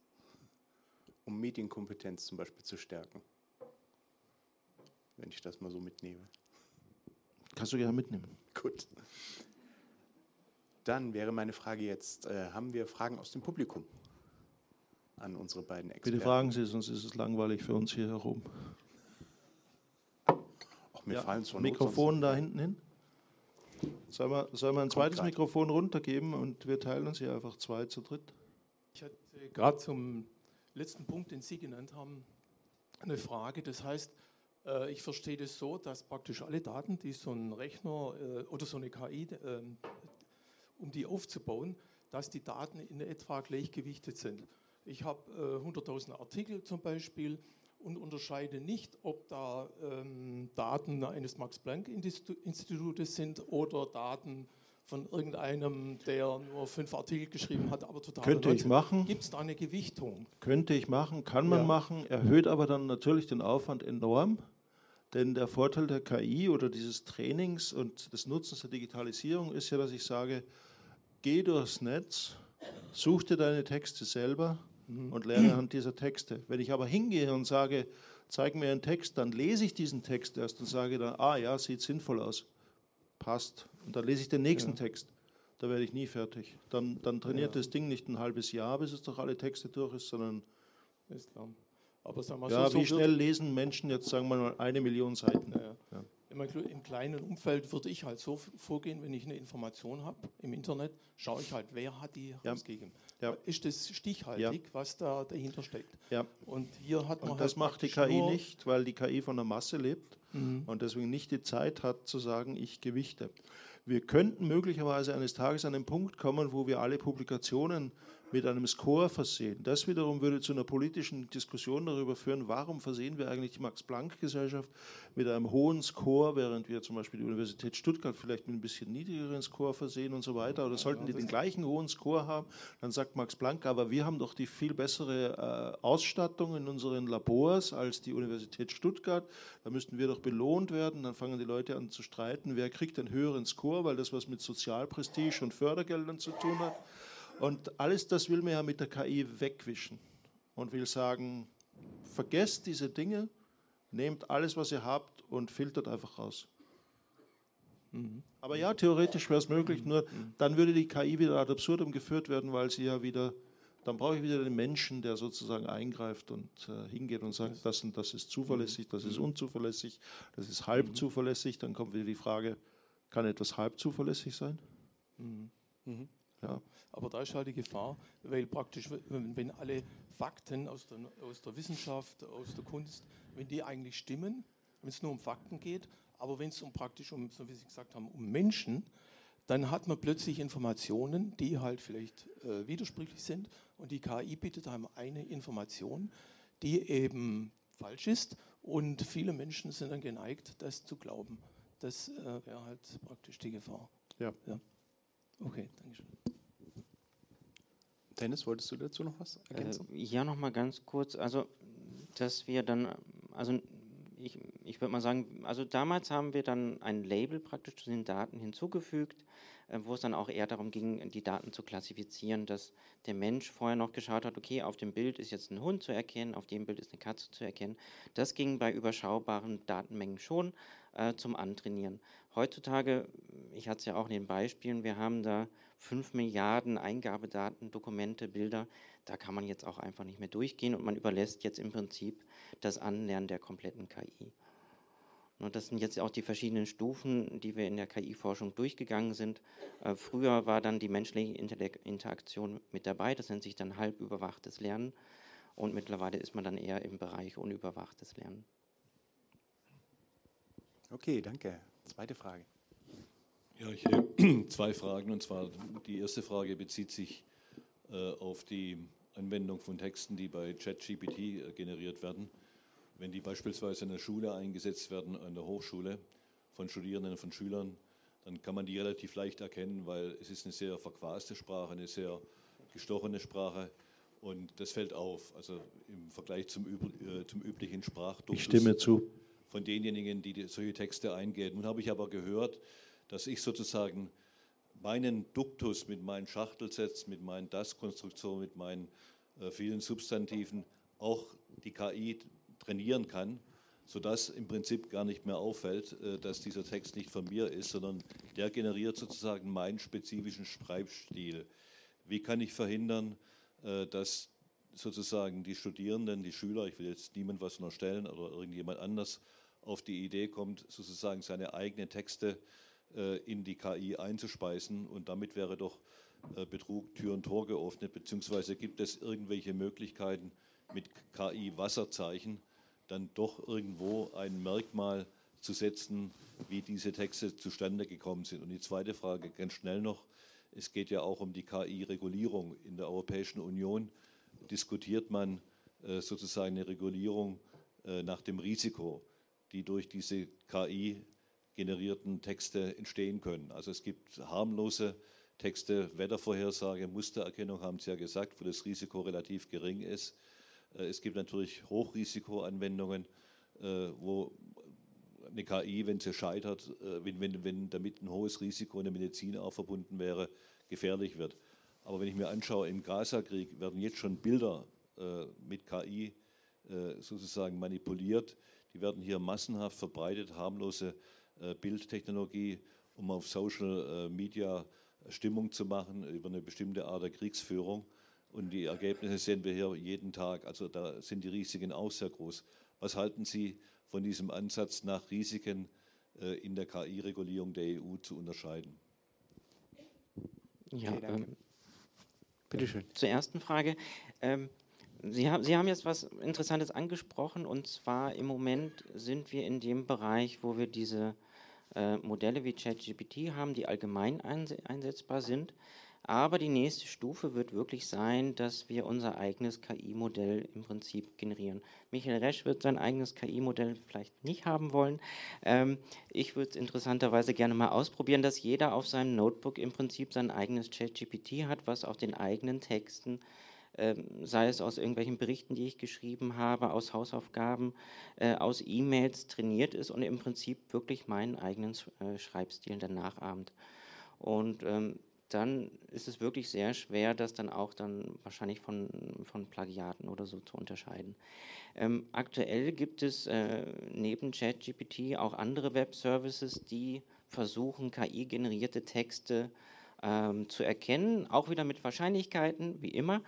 um Medienkompetenz zum Beispiel zu stärken. Wenn ich das mal so mitnehme. Kannst du gerne mitnehmen. Gut. Dann wäre meine Frage jetzt, äh, haben wir Fragen aus dem Publikum an unsere beiden Experten? Bitte fragen Sie, sonst ist es langweilig für uns hier herum. Ach, mir ja, fallen so Mikrofon da hinten hin. Sollen wir, sollen wir ein zweites grad. Mikrofon runtergeben und wir teilen uns hier einfach zwei zu dritt? Ich hatte gerade zum letzten Punkt, den Sie genannt haben, eine Frage. Das heißt, äh, ich verstehe das so, dass praktisch alle Daten, die so ein Rechner äh, oder so eine KI, ähm, um die aufzubauen, dass die Daten in etwa gleichgewichtet sind. Ich habe 100.000 äh, Artikel zum Beispiel und unterscheide nicht, ob da ähm, Daten eines Max-Planck-Institutes sind oder Daten von irgendeinem, der nur fünf Artikel geschrieben hat, aber total Könnte ich machen. Gibt es da eine Gewichtung? Könnte ich machen, kann man ja. machen, erhöht aber dann natürlich den Aufwand enorm. Denn der Vorteil der KI oder dieses Trainings und des Nutzens der Digitalisierung ist ja, dass ich sage, geh durchs Netz, such dir deine Texte selber mhm. und lerne anhand dieser Texte. Wenn ich aber hingehe und sage, zeig mir einen Text, dann lese ich diesen Text erst und sage dann, ah ja, sieht sinnvoll aus, passt. Und dann lese ich den nächsten ja. Text. Da werde ich nie fertig. Dann, dann trainiert ja. das Ding nicht ein halbes Jahr, bis es durch alle Texte durch ist, sondern ist klar. Aber sagen wir ja, so, wie so schnell lesen Menschen jetzt, sagen wir mal, eine Million Seiten? Ja, ja. Im kleinen Umfeld würde ich halt so vorgehen, wenn ich eine Information habe im Internet, schaue ich halt, wer hat die ja. rausgegeben. Ja. Ist das stichhaltig, was da dahinter steckt? Ja. Und hier hat man Und das halt macht die KI nicht, weil die KI von der Masse lebt mhm. und deswegen nicht die Zeit hat zu sagen, ich gewichte. Wir könnten möglicherweise eines Tages an den Punkt kommen, wo wir alle Publikationen mit einem Score versehen. Das wiederum würde zu einer politischen Diskussion darüber führen, warum versehen wir eigentlich die Max-Planck-Gesellschaft mit einem hohen Score, während wir zum Beispiel die Universität Stuttgart vielleicht mit ein bisschen niedrigeren Score versehen und so weiter. Oder sollten die den gleichen hohen Score haben, dann sagt Max Planck, aber wir haben doch die viel bessere äh, Ausstattung in unseren Labors als die Universität Stuttgart. Da müssten wir doch belohnt werden. Dann fangen die Leute an zu streiten, wer kriegt einen höheren Score, weil das was mit Sozialprestige und Fördergeldern zu tun hat. Und alles das will man ja mit der KI wegwischen und will sagen, vergesst diese Dinge, nehmt alles, was ihr habt und filtert einfach raus. Mhm. Aber ja, theoretisch wäre es möglich, mhm. nur mhm. dann würde die KI wieder ad absurdum geführt werden, weil sie ja wieder, dann brauche ich wieder den Menschen, der sozusagen eingreift und äh, hingeht und sagt, das und das ist zuverlässig, das ist unzuverlässig, das ist halb zuverlässig. Dann kommt wieder die Frage, kann etwas halb zuverlässig sein? Ja. Aber da ist halt die Gefahr, weil praktisch, wenn alle Fakten aus der, aus der Wissenschaft, aus der Kunst, wenn die eigentlich stimmen, wenn es nur um Fakten geht, aber wenn es um praktisch um, so wie Sie gesagt haben, um Menschen, dann hat man plötzlich Informationen, die halt vielleicht äh, widersprüchlich sind und die KI bietet einem eine Information, die eben falsch ist und viele Menschen sind dann geneigt, das zu glauben. Das äh, wäre halt praktisch die Gefahr. Ja. ja. Okay, danke schön. Dennis, wolltest du dazu noch was ergänzen? Äh, ja, noch mal ganz kurz. Also, dass wir dann, also ich, ich würde mal sagen, also damals haben wir dann ein Label praktisch zu den Daten hinzugefügt, äh, wo es dann auch eher darum ging, die Daten zu klassifizieren, dass der Mensch vorher noch geschaut hat, okay, auf dem Bild ist jetzt ein Hund zu erkennen, auf dem Bild ist eine Katze zu erkennen. Das ging bei überschaubaren Datenmengen schon äh, zum Antrainieren. Heutzutage, ich hatte es ja auch in den Beispielen, wir haben da 5 Milliarden Eingabedaten, Dokumente, Bilder. Da kann man jetzt auch einfach nicht mehr durchgehen und man überlässt jetzt im Prinzip das Anlernen der kompletten KI. Und das sind jetzt auch die verschiedenen Stufen, die wir in der KI-Forschung durchgegangen sind. Äh, früher war dann die menschliche Interaktion mit dabei, das nennt sich dann halb überwachtes Lernen. Und mittlerweile ist man dann eher im Bereich unüberwachtes Lernen. Okay, danke. Zweite Frage. Ja, ich habe zwei Fragen. Und zwar die erste Frage bezieht sich äh, auf die Anwendung von Texten, die bei ChatGPT äh, generiert werden. Wenn die beispielsweise in der Schule eingesetzt werden, an der Hochschule von Studierenden, von Schülern, dann kann man die relativ leicht erkennen, weil es ist eine sehr verquaste Sprache, eine sehr gestochene Sprache. Und das fällt auf, also im Vergleich zum, äh, zum üblichen Sprachduktus. Ich stimme zu. Von denjenigen, die solche Texte eingehen. Nun habe ich aber gehört, dass ich sozusagen meinen Duktus mit meinen Schachtelsets, mit meinen Das-Konstruktionen, mit meinen äh, vielen Substantiven auch die KI trainieren kann, sodass im Prinzip gar nicht mehr auffällt, äh, dass dieser Text nicht von mir ist, sondern der generiert sozusagen meinen spezifischen Schreibstil. Wie kann ich verhindern, äh, dass sozusagen die Studierenden, die Schüler, ich will jetzt niemand was unterstellen oder irgendjemand anders, auf die Idee kommt, sozusagen seine eigenen Texte äh, in die KI einzuspeisen. Und damit wäre doch äh, Betrug Tür und Tor geöffnet, beziehungsweise gibt es irgendwelche Möglichkeiten mit KI-Wasserzeichen dann doch irgendwo ein Merkmal zu setzen, wie diese Texte zustande gekommen sind. Und die zweite Frage ganz schnell noch. Es geht ja auch um die KI-Regulierung. In der Europäischen Union diskutiert man äh, sozusagen eine Regulierung nach dem Risiko, die durch diese KI generierten Texte entstehen können. Also es gibt harmlose Texte, Wettervorhersage, Mustererkennung haben Sie ja gesagt, wo das Risiko relativ gering ist. Äh, es gibt natürlich Hochrisikoanwendungen, äh, wo eine KI, wenn sie scheitert, äh, wenn, wenn, wenn damit ein hohes Risiko in der Medizin auch verbunden wäre, gefährlich wird. Aber wenn ich mir anschaue, im Gaza-Krieg werden jetzt schon Bilder mit KI sozusagen manipuliert. Die werden hier massenhaft verbreitet, harmlose äh, Bildtechnologie, um auf Social äh, Media Stimmung zu machen über eine bestimmte Art der Kriegsführung. Und die Ergebnisse sehen wir hier jeden Tag. Also da sind die Risiken auch sehr groß. Was halten Sie von diesem Ansatz, nach Risiken äh, in der KI-Regulierung der EU zu unterscheiden? Ja, okay, ähm, bitte schön. Zur ersten Frage. Ähm, Sie haben, Sie haben jetzt was Interessantes angesprochen und zwar im Moment sind wir in dem Bereich, wo wir diese äh, Modelle wie ChatGPT haben, die allgemein einsetzbar sind. Aber die nächste Stufe wird wirklich sein, dass wir unser eigenes KI-Modell im Prinzip generieren. Michael Resch wird sein eigenes KI-Modell vielleicht nicht haben wollen. Ähm, ich würde es interessanterweise gerne mal ausprobieren, dass jeder auf seinem Notebook im Prinzip sein eigenes ChatGPT hat, was auf den eigenen Texten ähm, sei es aus irgendwelchen Berichten, die ich geschrieben habe, aus Hausaufgaben, äh, aus E-Mails trainiert ist und im Prinzip wirklich meinen eigenen äh, Schreibstil dann nachahmt. Und ähm, dann ist es wirklich sehr schwer, das dann auch dann wahrscheinlich von, von Plagiaten oder so zu unterscheiden. Ähm, aktuell gibt es äh, neben ChatGPT auch andere Web-Services, die versuchen, KI-generierte Texte ähm, zu erkennen, auch wieder mit Wahrscheinlichkeiten, wie immer.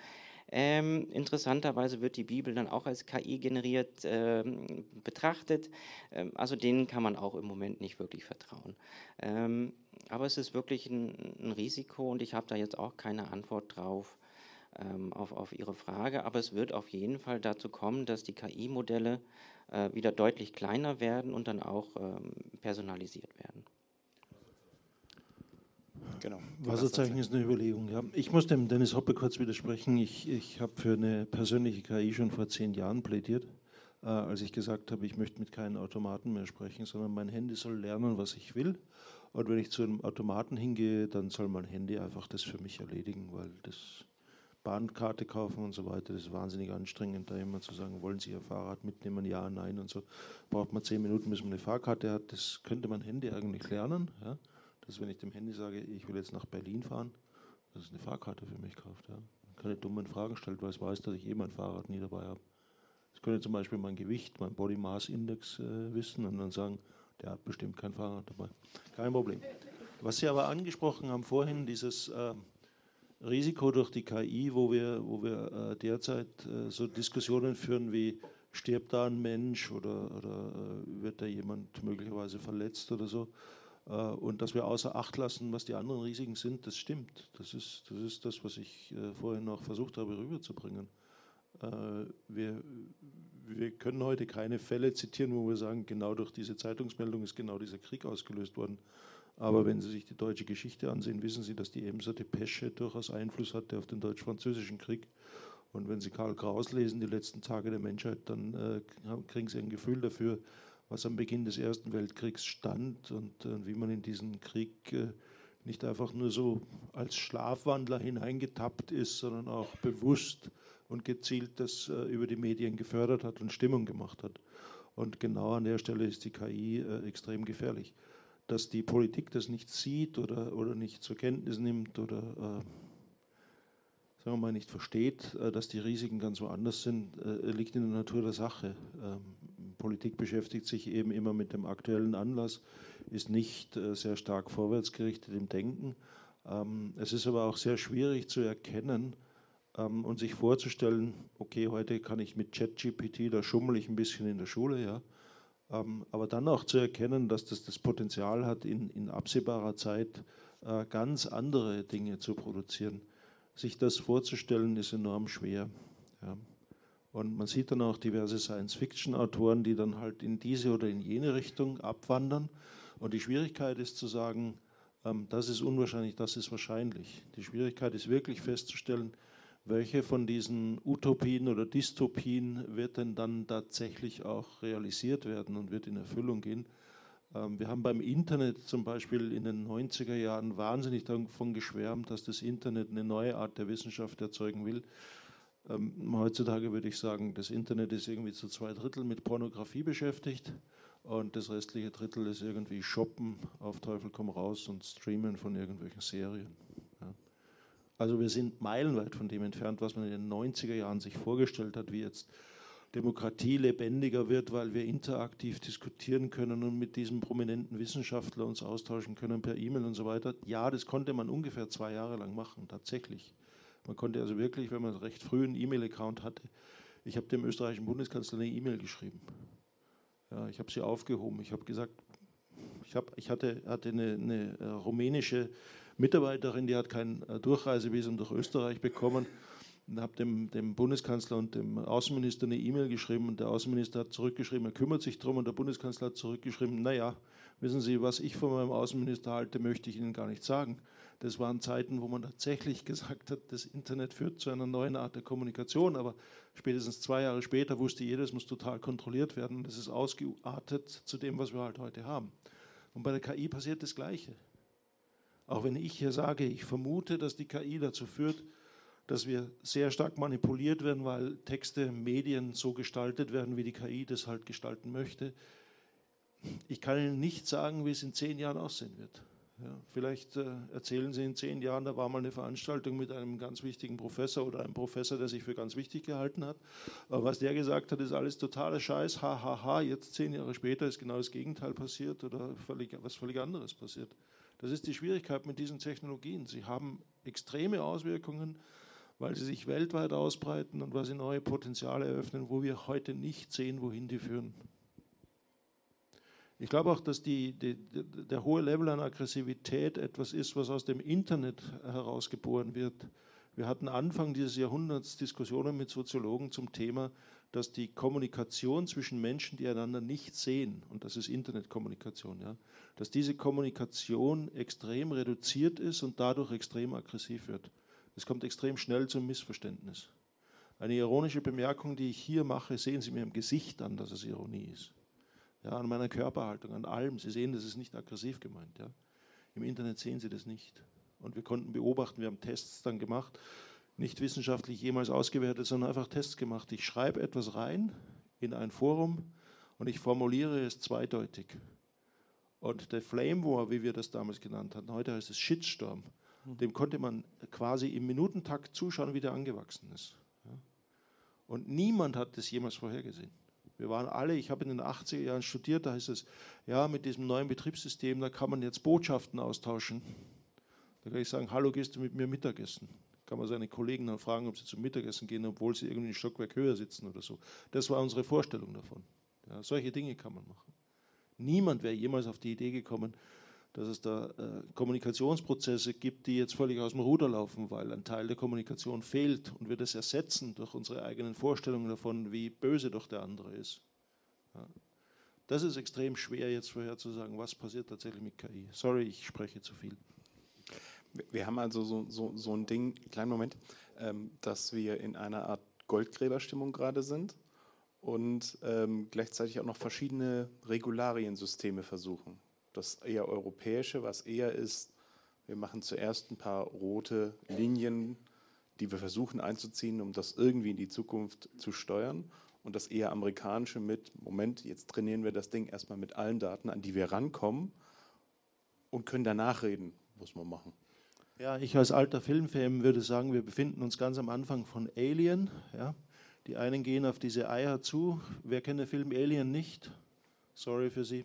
Ähm, interessanterweise wird die Bibel dann auch als KI generiert ähm, betrachtet. Ähm, also denen kann man auch im Moment nicht wirklich vertrauen. Ähm, aber es ist wirklich ein, ein Risiko und ich habe da jetzt auch keine Antwort drauf ähm, auf, auf Ihre Frage. Aber es wird auf jeden Fall dazu kommen, dass die KI-Modelle äh, wieder deutlich kleiner werden und dann auch ähm, personalisiert werden. Genau. Wasserzeichen ist eine Überlegung. Ja. Ich muss dem Dennis Hoppe kurz widersprechen. Ich, ich habe für eine persönliche KI schon vor zehn Jahren plädiert, äh, als ich gesagt habe, ich möchte mit keinen Automaten mehr sprechen, sondern mein Handy soll lernen, was ich will. Und wenn ich zu einem Automaten hingehe, dann soll mein Handy einfach das für mich erledigen, weil das Bahnkarte kaufen und so weiter, das ist wahnsinnig anstrengend, da immer zu sagen, wollen Sie Ihr Fahrrad mitnehmen, ja, nein und so. Braucht man zehn Minuten, bis man eine Fahrkarte hat. Das könnte mein Handy eigentlich lernen. Ja dass wenn ich dem Handy sage, ich will jetzt nach Berlin fahren, dass es eine Fahrkarte für mich kauft. Ja. Keine dummen Fragen stellt, weil es weiß, dass ich eh mein Fahrrad nie dabei habe. Es könnte zum Beispiel mein Gewicht, mein Body Mass Index äh, wissen und dann sagen, der hat bestimmt kein Fahrrad dabei. Kein Problem. Was Sie aber angesprochen haben vorhin, dieses äh, Risiko durch die KI, wo wir, wo wir äh, derzeit äh, so Diskussionen führen wie, stirbt da ein Mensch oder, oder äh, wird da jemand möglicherweise verletzt oder so. Äh, und dass wir außer Acht lassen, was die anderen Risiken sind, das stimmt. Das ist das, ist das was ich äh, vorhin noch versucht habe rüberzubringen. Äh, wir, wir können heute keine Fälle zitieren, wo wir sagen, genau durch diese Zeitungsmeldung ist genau dieser Krieg ausgelöst worden. Aber wenn Sie sich die deutsche Geschichte ansehen, wissen Sie, dass die Emser Depesche durchaus Einfluss hatte auf den deutsch-französischen Krieg. Und wenn Sie Karl Kraus lesen, die letzten Tage der Menschheit, dann äh, kriegen Sie ein Gefühl dafür, was am Beginn des Ersten Weltkriegs stand und äh, wie man in diesen Krieg äh, nicht einfach nur so als Schlafwandler hineingetappt ist, sondern auch bewusst und gezielt das äh, über die Medien gefördert hat und Stimmung gemacht hat. Und genau an der Stelle ist die KI äh, extrem gefährlich. Dass die Politik das nicht sieht oder, oder nicht zur Kenntnis nimmt oder äh, sagen wir mal nicht versteht, äh, dass die Risiken ganz woanders sind, liegt in der Natur der Sache. Ähm, Politik beschäftigt sich eben immer mit dem aktuellen Anlass, ist nicht äh, sehr stark vorwärtsgerichtet im Denken. Ähm, es ist aber auch sehr schwierig zu erkennen ähm, und sich vorzustellen, okay, heute kann ich mit ChatGPT, da schummel ich ein bisschen in der Schule, ja. Ähm, aber dann auch zu erkennen, dass das das Potenzial hat, in, in absehbarer Zeit äh, ganz andere Dinge zu produzieren. Sich das vorzustellen, ist enorm schwer. Ja. Und man sieht dann auch diverse Science-Fiction-Autoren, die dann halt in diese oder in jene Richtung abwandern. Und die Schwierigkeit ist zu sagen, ähm, das ist unwahrscheinlich, das ist wahrscheinlich. Die Schwierigkeit ist wirklich festzustellen, welche von diesen Utopien oder Dystopien wird denn dann tatsächlich auch realisiert werden und wird in Erfüllung gehen. Ähm, wir haben beim Internet zum Beispiel in den 90er Jahren wahnsinnig davon geschwärmt, dass das Internet eine neue Art der Wissenschaft erzeugen will. Ähm, heutzutage würde ich sagen, das Internet ist irgendwie zu zwei Drittel mit Pornografie beschäftigt und das restliche Drittel ist irgendwie Shoppen auf Teufel komm raus und Streamen von irgendwelchen Serien. Ja. Also wir sind meilenweit von dem entfernt, was man in den 90er Jahren sich vorgestellt hat, wie jetzt Demokratie lebendiger wird, weil wir interaktiv diskutieren können und mit diesem prominenten Wissenschaftler uns austauschen können per E-Mail und so weiter. Ja, das konnte man ungefähr zwei Jahre lang machen, tatsächlich. Man konnte also wirklich, wenn man recht früh einen E-Mail-Account hatte, ich habe dem österreichischen Bundeskanzler eine E-Mail geschrieben. Ja, ich habe sie aufgehoben. Ich habe gesagt, ich, hab, ich hatte, hatte eine, eine, äh, rumänische Mitarbeiterin, die hat kein äh, Durchreisevisum durch Österreich bekommen und habe dem, dem, Bundeskanzler und dem Außenminister eine E-Mail geschrieben und der Außenminister hat zurückgeschrieben, er kümmert sich darum und der Bundeskanzler hat zurückgeschrieben, naja, wissen Sie, was ich von meinem Außenminister halte, möchte ich Ihnen gar nicht sagen. Das waren Zeiten, wo man tatsächlich gesagt hat, das Internet führt zu einer neuen Art der Kommunikation, aber spätestens zwei Jahre später wusste jeder, es muss total kontrolliert werden es ist ausgeartet zu dem, was wir halt heute haben. Und bei der KI passiert das Gleiche. Auch wenn ich hier sage, ich vermute, dass die KI dazu führt, dass wir sehr stark manipuliert werden, weil Texte, Medien so gestaltet werden, wie die KI das halt gestalten möchte. Ich kann Ihnen nicht sagen, wie es in zehn Jahren aussehen wird. Ja, vielleicht äh, erzählen Sie in zehn Jahren, da war mal eine Veranstaltung mit einem ganz wichtigen Professor oder einem Professor, der sich für ganz wichtig gehalten hat. Aber was der gesagt hat, ist alles totaler Scheiß, hahaha. Ha, ha. Jetzt zehn Jahre später ist genau das Gegenteil passiert oder völlig, was völlig anderes passiert. Das ist die Schwierigkeit mit diesen Technologien. Sie haben extreme Auswirkungen, weil sie sich weltweit ausbreiten und weil sie neue Potenziale eröffnen, wo wir heute nicht sehen, wohin die führen. Ich glaube auch, dass die, die, der hohe Level an Aggressivität etwas ist, was aus dem Internet herausgeboren wird. Wir hatten Anfang dieses Jahrhunderts Diskussionen mit Soziologen zum Thema, dass die Kommunikation zwischen Menschen, die einander nicht sehen, und das ist Internetkommunikation, ja, dass diese Kommunikation extrem reduziert ist und dadurch extrem aggressiv wird. Es kommt extrem schnell zum Missverständnis. Eine ironische Bemerkung, die ich hier mache, sehen Sie mir im Gesicht an, dass es Ironie ist ja, an meiner Körperhaltung, an allem. Sie sehen, das ist nicht aggressiv gemeint. Ja. Im Internet sehen Sie das nicht. Und wir konnten beobachten, wir haben Tests dann gemacht, nicht wissenschaftlich jemals ausgewertet, sondern einfach Tests gemacht. Ich schreibe etwas rein in ein Forum und ich formuliere es zweideutig. Und der Flame War, wie wir das damals genannt hatten, heute heißt es Shitstorm, hm. dem konnte man quasi im Minutentakt zuschauen, wie der angewachsen ist. Und niemand hat das jemals vorhergesehen. Wir waren alle, ich habe in den 80er Jahren studiert, da heißt es, ja, mit diesem neuen Betriebssystem, da kann man jetzt Botschaften austauschen. Da kann ich sagen, hallo, gehst du mit mir Mittagessen? Kann man seine Kollegen dann fragen, ob sie zum Mittagessen gehen, obwohl sie irgendwie ein Stockwerk höher sitzen oder so. Das war unsere Vorstellung davon. Ja, solche Dinge kann man machen. Niemand wäre jemals auf die Idee gekommen, dass es da äh, Kommunikationsprozesse gibt, die jetzt völlig aus dem Ruder laufen, weil ein Teil der Kommunikation fehlt und wir das ersetzen durch unsere eigenen Vorstellungen davon, wie böse doch der andere ist. Ja. Das ist extrem schwer jetzt vorherzusagen, was passiert tatsächlich mit KI. Sorry, ich spreche zu viel. Wir haben also so, so, so ein Ding, kleinen Moment, ähm, dass wir in einer Art Goldgräberstimmung gerade sind und ähm, gleichzeitig auch noch verschiedene Regulariensysteme versuchen das eher europäische, was eher ist, wir machen zuerst ein paar rote Linien, die wir versuchen einzuziehen, um das irgendwie in die Zukunft zu steuern. Und das eher amerikanische mit, Moment, jetzt trainieren wir das Ding erstmal mit allen Daten, an die wir rankommen und können danach reden, muss man machen. Ja, ich als alter Filmfan würde sagen, wir befinden uns ganz am Anfang von Alien. Ja. Die einen gehen auf diese Eier zu. Wer kennt den Film Alien nicht? Sorry für Sie.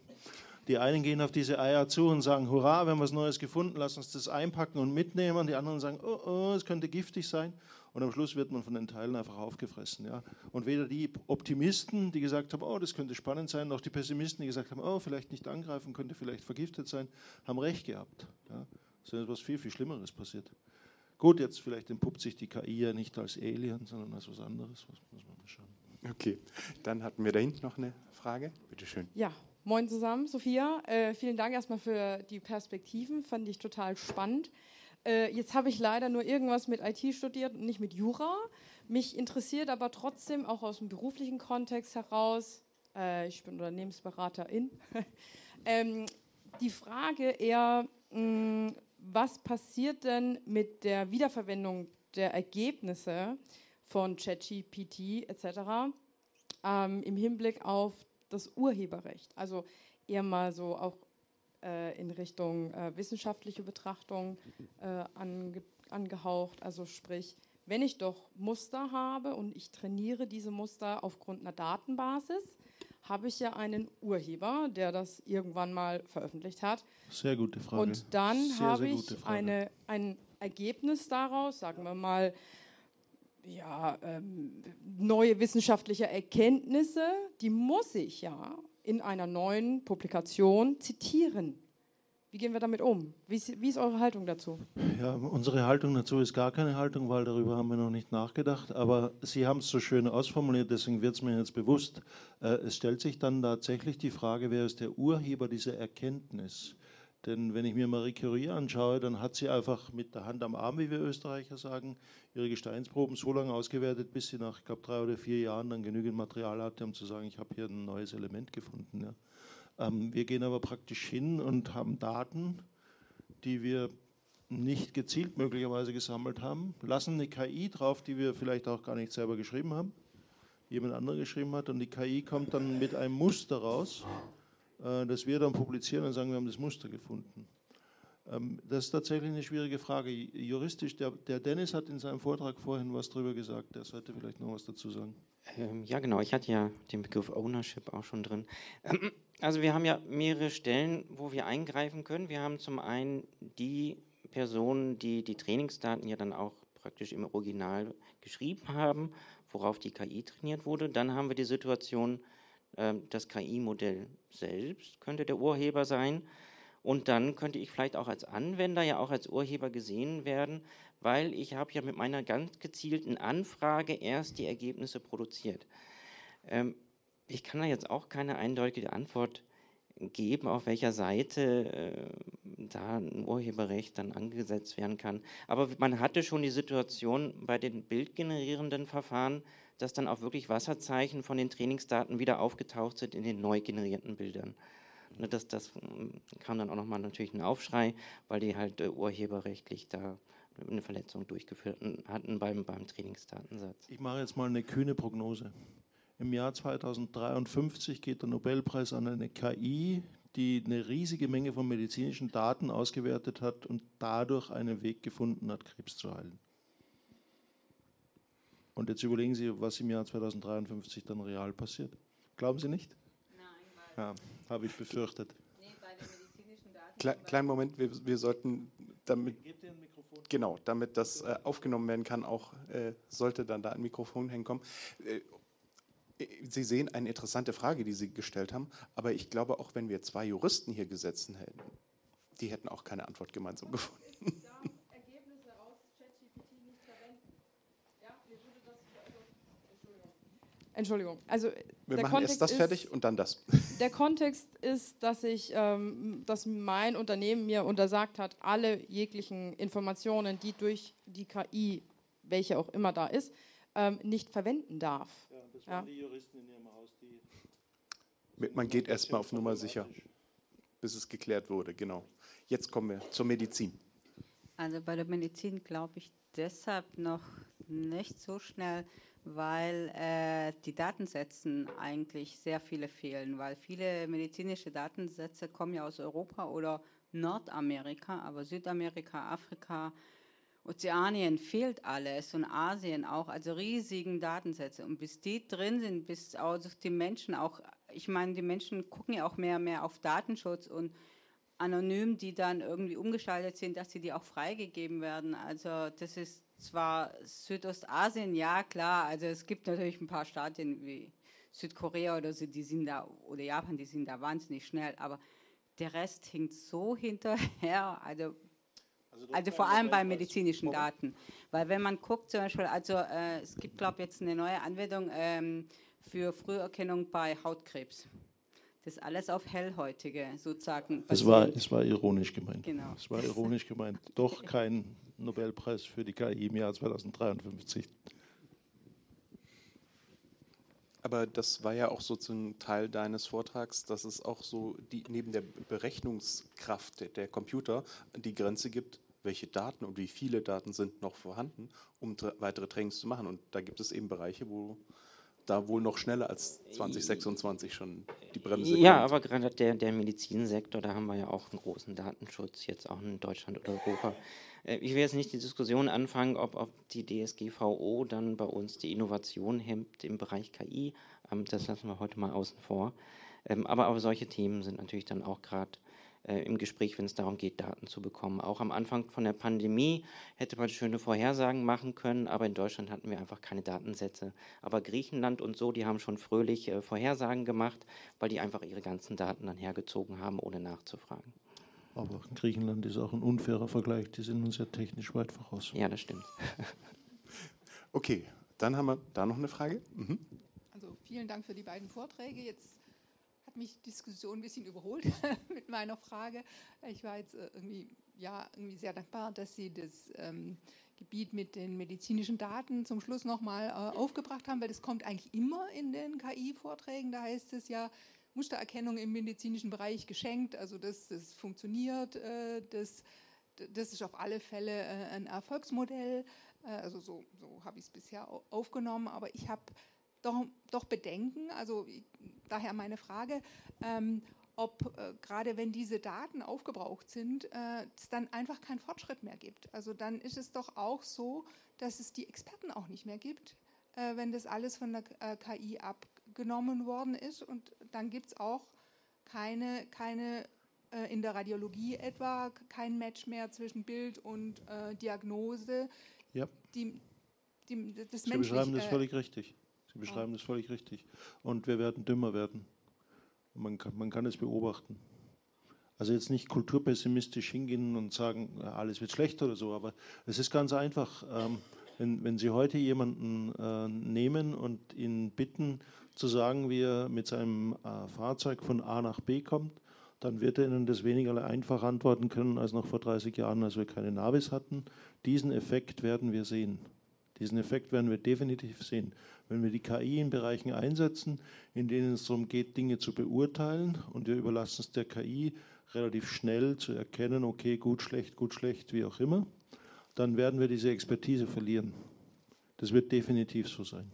Die einen gehen auf diese Eier zu und sagen, hurra, wir haben was Neues gefunden, lass uns das einpacken und mitnehmen. Die anderen sagen, oh, oh, es könnte giftig sein. Und am Schluss wird man von den Teilen einfach aufgefressen. Ja. Und weder die Optimisten, die gesagt haben, oh, das könnte spannend sein, noch die Pessimisten, die gesagt haben, oh, vielleicht nicht angreifen, könnte vielleicht vergiftet sein, haben recht gehabt. Ja. Es ist etwas viel, viel Schlimmeres passiert. Gut, jetzt vielleicht entpuppt sich die KI ja nicht als Alien, sondern als was anderes. Was muss man mal schauen. Okay, dann hatten wir da hinten noch eine Frage. Bitte schön. Ja, Moin zusammen, Sophia. Äh, vielen Dank erstmal für die Perspektiven, fand ich total spannend. Äh, jetzt habe ich leider nur irgendwas mit IT studiert und nicht mit Jura. Mich interessiert aber trotzdem auch aus dem beruflichen Kontext heraus, äh, ich bin Unternehmensberaterin, ähm, die Frage eher, mh, mm, was passiert denn mit der Wiederverwendung der Ergebnisse von ChatGPT etc. Ähm, im Hinblick auf das Urheberrecht. Also eher mal so auch äh, in Richtung äh, wissenschaftliche Betrachtung äh, ange angehaucht. Also sprich, wenn ich doch Muster habe und ich trainiere diese Muster aufgrund einer Datenbasis, habe ich ja einen Urheber, der das irgendwann mal veröffentlicht hat. Sehr gute Frage. Und dann habe ich eine, ein Ergebnis daraus, sagen wir mal, ja, ähm, neue wissenschaftliche Erkenntnisse, die muss ich ja in einer neuen Publikation zitieren. Wie gehen wir damit um? Wie ist, wie ist, eure Haltung dazu? Ja, unsere Haltung dazu ist gar keine Haltung, weil darüber haben wir noch nicht nachgedacht. Aber Sie haben es so schön ausformuliert, deswegen wird es mir jetzt bewusst. Äh, es stellt sich dann tatsächlich die Frage, wer ist der Urheber dieser Erkenntnis? Denn wenn ich mir Marie Curie anschaue, dann hat sie einfach mit der Hand am Arm, wie wir Österreicher sagen, ihre Gesteinsproben so lange ausgewertet, bis sie nach, ich glaube, drei oder vier Jahren dann genügend Material hatte, um zu sagen, ich habe hier ein neues Element gefunden. Ja. Ähm, wir gehen aber praktisch hin und haben Daten, die wir nicht gezielt möglicherweise gesammelt haben, lassen eine KI drauf, die wir vielleicht auch gar nicht selber geschrieben haben, jemand anderer geschrieben hat, und die KI kommt dann mit einem Muster raus äh, das wir dann publizieren und sagen, wir haben das Muster gefunden. Ähm, das ist tatsächlich eine schwierige Frage. Juristisch, der, der, Dennis hat in seinem Vortrag vorhin was drüber gesagt. Der sollte vielleicht noch was dazu sagen. Ähm, ja, genau. Ich hatte ja den Begriff Ownership auch schon drin. Ähm, also wir haben ja mehrere Stellen, wo wir eingreifen können. Wir haben zum einen die Personen, die die Trainingsdaten ja dann auch praktisch im Original geschrieben haben, worauf die KI trainiert wurde. Dann haben wir die Situation, ähm, das KI-Modell selbst könnte der Urheber sein. Und dann könnte ich vielleicht auch als Anwender ja auch als Urheber gesehen werden, weil ich habe ja mit meiner ganz gezielten Anfrage erst die Ergebnisse produziert. Ähm, ich kann da jetzt auch keine eindeutige Antwort geben, auf welcher Seite äh, da ein Urheberrecht dann angesetzt werden kann. Aber man hatte schon die Situation bei den bildgenerierenden Verfahren, dass dann auch wirklich Wasserzeichen von den Trainingsdaten wieder aufgetaucht sind in den neu generierten Bildern. Ne, das, das hm, kam dann auch nochmal natürlich ein Aufschrei, weil die halt äh, urheberrechtlich da eine Verletzung durchgeführt hatten beim, beim Trainingsdatensatz. Ich mache jetzt mal eine kühne Prognose. Im Jahr 2053 geht der Nobelpreis an eine KI, die eine riesige Menge von medizinischen Daten ausgewertet hat und dadurch einen Weg gefunden hat, Krebs zu heilen. Und jetzt überlegen Sie, was im Jahr 2053 dann real passiert. Glauben Sie nicht? Nein. Ja, habe ich befürchtet. Nee, bei den medizinischen Daten. Kle kleinen Moment, wir, wir sollten damit. Genau, damit das äh, aufgenommen werden kann, auch äh, sollte dann da ein Mikrofon hinkommen. Äh, Sie sehen eine interessante Frage, die Sie gestellt haben, aber ich glaube, auch wenn wir zwei Juristen hier gesessen hätten, die hätten auch keine Antwort gemeinsam gefunden. Entschuldigung. Also wir machen Kontext erst das ist, fertig und dann das. Der Kontext ist, dass ich, ähm, dass mein Unternehmen mir untersagt hat, alle jeglichen Informationen, die durch die KI, welche auch immer da ist, ähm, nicht verwenden darf. Ja, das waren ja. die Juristen in Ihrem Haus, die. Man geht erstmal auf Nummer sicher, bis es geklärt wurde, genau. Jetzt kommen wir zur Medizin. Also bei der Medizin glaube ich deshalb noch nicht so schnell, weil äh, die Datensätzen eigentlich sehr viele fehlen, weil viele medizinische Datensätze kommen ja aus Europa oder Nordamerika, aber Südamerika, Afrika, Ozeanien fehlt alles und Asien auch, also riesigen Datensätze. Und bis die drin sind, bis auch die Menschen auch, ich meine, die Menschen gucken ja auch mehr und mehr auf Datenschutz und anonym, die dann irgendwie umgeschaltet sind, dass sie die auch freigegeben werden. Also das ist zwar Südostasien, ja klar, also es gibt natürlich ein paar Staaten wie Südkorea oder so, die sind da, oder Japan, die sind da wahnsinnig schnell, aber der Rest hinkt so hinterher, also, also, also vor allem bei medizinischen Daten. Weil wenn man guckt, zum Beispiel, also äh, es gibt, glaube ich, jetzt eine neue Anwendung ähm, für Früherkennung bei Hautkrebs. Das ist alles auf Hellhäutige sozusagen. Es war, es war ironisch gemeint. Genau. Es war ironisch gemeint. Doch kein Nobelpreis für die KI im Jahr 2053. Aber das war ja auch so ein Teil deines Vortrags, dass es auch so die, neben der Berechnungskraft der Computer die Grenze gibt, welche Daten und wie viele Daten sind noch vorhanden, um weitere Trainings zu machen. Und da gibt es eben Bereiche, wo da wohl noch schneller als 2026 schon die Bremse Ja, kommt. aber gerade der, der Medizinsektor, da haben wir ja auch einen großen Datenschutz, jetzt auch in Deutschland oder Europa. Äh, ich will jetzt nicht die Diskussion anfangen, ob, ob die DSGVO dann bei uns die Innovation hemmt im Bereich KI. Ähm, das lassen wir heute mal außen vor. Ähm, aber, aber solche Themen sind natürlich dann auch gerade im Gespräch, wenn es darum geht, Daten zu bekommen. Auch am Anfang von der Pandemie hätte man schöne Vorhersagen machen können, aber in Deutschland hatten wir einfach keine Datensätze. Aber Griechenland und so, die haben schon fröhlich äh, Vorhersagen gemacht, weil die einfach ihre ganzen Daten dann hergezogen haben, ohne nachzufragen. Aber Griechenland ist auch ein unfairer Vergleich, die sind uns ja technisch weit voraus. Ja, das stimmt. okay, dann haben wir da noch eine Frage. Mhm. Also vielen Dank für die beiden Vorträge. Jetzt hat mich die Diskussion ein bisschen überholt mit meiner Frage. Ich war jetzt äh, irgendwie, ja, irgendwie sehr dankbar, dass Sie das ähm, Gebiet mit den medizinischen Daten zum Schluss nochmal äh, aufgebracht haben, weil das kommt eigentlich immer in den KI-Vorträgen. Da heißt es ja, Mustererkennung im medizinischen Bereich geschenkt, also das, das funktioniert, äh, das, das ist auf alle Fälle äh, ein Erfolgsmodell. Äh, also so, so habe ich es bisher aufgenommen, aber ich habe doch, doch Bedenken, also daher meine Frage, ähm, ob äh, gerade wenn diese Daten aufgebraucht sind, äh, es dann einfach keinen Fortschritt mehr gibt. Also dann ist es doch auch so, dass es die Experten auch nicht mehr gibt, äh, wenn das alles von der äh, KI abgenommen worden ist. Und dann gibt es auch keine, keine äh, in der Radiologie etwa kein Match mehr zwischen Bild und äh, Diagnose. Ja. Die, die, das Sie beschreiben das völlig richtig. Sie beschreiben das völlig richtig. Und wir werden dümmer werden. Man kann, man kann es beobachten. Also jetzt nicht kulturpessimistisch hingehen und sagen, alles wird schlecht oder so, aber es ist ganz einfach. Ähm, wenn, wenn Sie heute jemanden äh, nehmen und ihn bitten zu sagen, wie er mit seinem äh, Fahrzeug von A nach B kommt, dann wird er Ihnen das weniger einfach antworten können als noch vor 30 Jahren, als wir keine Navis hatten. Diesen Effekt werden wir sehen. Diesen Effekt werden wir definitiv sehen. Wenn wir die KI in Bereichen einsetzen, in denen es darum geht, Dinge zu beurteilen und wir überlassen es der KI relativ schnell zu erkennen, okay, gut, schlecht, gut, schlecht, wie auch immer, dann werden wir diese Expertise verlieren. Das wird definitiv so sein.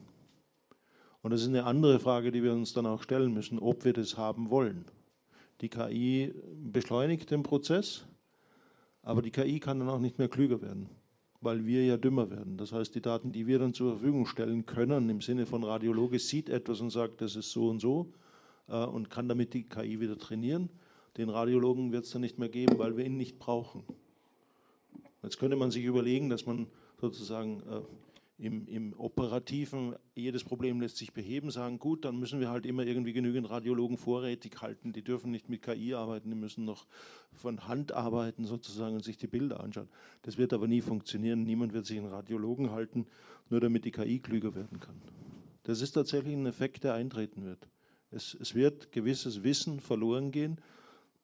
Und das ist eine andere Frage, die wir uns dann auch stellen müssen, ob wir das haben wollen. Die KI beschleunigt den Prozess, aber die KI kann dann auch nicht mehr klüger werden weil wir ja dümmer werden. Das heißt, die Daten, die wir dann zur Verfügung stellen können, im Sinne von Radiologe sieht etwas und sagt, das ist so und so äh, und kann damit die KI wieder trainieren. Den Radiologen wird es dann nicht mehr geben, weil wir ihn nicht brauchen. Jetzt könnte man sich überlegen, dass man sozusagen äh, im, im, Operativen, jedes Problem lässt sich beheben, sagen, gut, dann müssen wir halt immer irgendwie genügend Radiologen vorrätig halten. Die dürfen nicht mit KI arbeiten, die müssen noch von Hand arbeiten sozusagen und sich die Bilder anschauen. Das wird aber nie funktionieren. Niemand wird sich einen Radiologen halten, nur damit die KI klüger werden kann. Das ist tatsächlich ein Effekt, der eintreten wird. Es, es wird gewisses Wissen verloren gehen,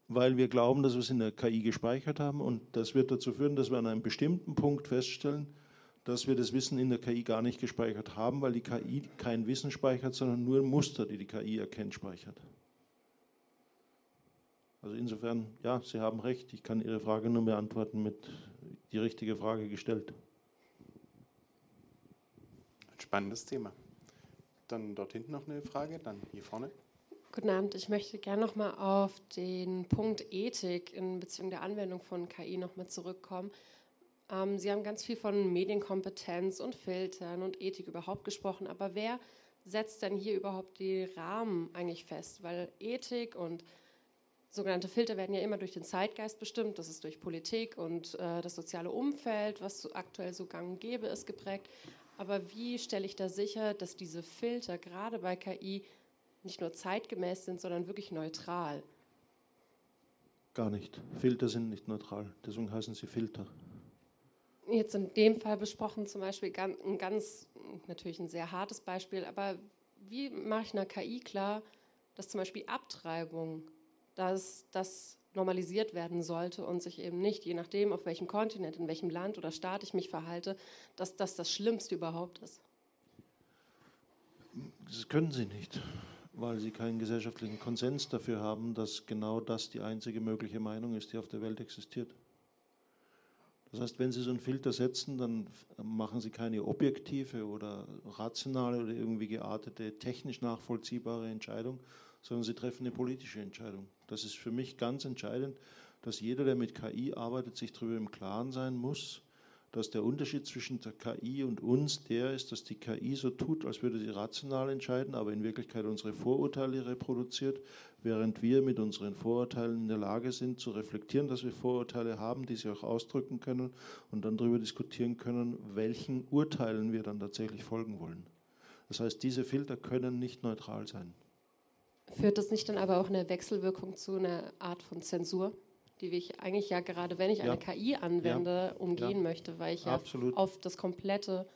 weil wir glauben, dass wir es in der KI gespeichert haben und das wird dazu führen, dass wir an einem bestimmten Punkt feststellen, dass wir das Wissen in der KI gar nicht gespeichert haben, weil die KI kein Wissen speichert, sondern nur Muster, die die KI erkennt, speichert. Also insofern, ja, Sie haben recht, ich kann Ihre Frage nur beantworten mit die richtige Frage gestellt. Ein spannendes Thema. Dann dort hinten noch eine Frage, dann hier vorne. Guten Abend, ich möchte gerne nochmal auf den Punkt Ethik in Beziehung der Anwendung von KI nochmal zurückkommen. Ähm, Sie haben ganz viel von Medienkompetenz und Filtern und Ethik überhaupt gesprochen, aber wer setzt denn hier überhaupt die Rahmen eigentlich fest? Weil Ethik und sogenannte Filter werden ja immer durch den Zeitgeist bestimmt, das ist durch Politik und äh, das soziale Umfeld, was aktuell so gang und gäbe ist, geprägt. Aber wie stelle ich da sicher, dass diese Filter gerade bei KI nicht nur zeitgemäß sind, sondern wirklich neutral? Gar nicht. Filter sind nicht neutral, deswegen heißen sie Filter jetzt in dem Fall besprochen, zum Beispiel ein ganz, natürlich ein sehr hartes Beispiel, aber wie mache ich einer KI klar, dass zum Beispiel Abtreibung, dass das normalisiert werden sollte und sich eben nicht, je nachdem, auf welchem Kontinent, in welchem Land oder Staat ich mich verhalte, dass das das Schlimmste überhaupt ist? Das können Sie nicht, weil Sie keinen gesellschaftlichen Konsens dafür haben, dass genau das die einzige mögliche Meinung ist, die auf der Welt existiert. Das heißt, wenn Sie so einen Filter setzen, dann machen Sie keine objektive oder rationale oder irgendwie geartete, technisch nachvollziehbare Entscheidung, sondern Sie treffen eine politische Entscheidung. Das ist für mich ganz entscheidend, dass jeder, der mit KI arbeitet, sich darüber im Klaren sein muss, dass der Unterschied zwischen der KI und uns der ist, dass die KI so tut, als würde sie rational entscheiden, aber in Wirklichkeit unsere Vorurteile reproduziert, während wir mit unseren Vorurteilen in der Lage sind zu reflektieren, dass wir Vorurteile haben, die sie auch ausdrücken können und dann darüber diskutieren können, welchen Urteilen wir dann tatsächlich folgen wollen. Das heißt, diese Filter können nicht neutral sein. Führt das nicht dann aber auch eine Wechselwirkung zu einer Art von Zensur? Die ich eigentlich ja gerade, wenn ich eine ja. KI anwende, ja. umgehen ja. möchte, weil ich Absolut. ja auf das komplette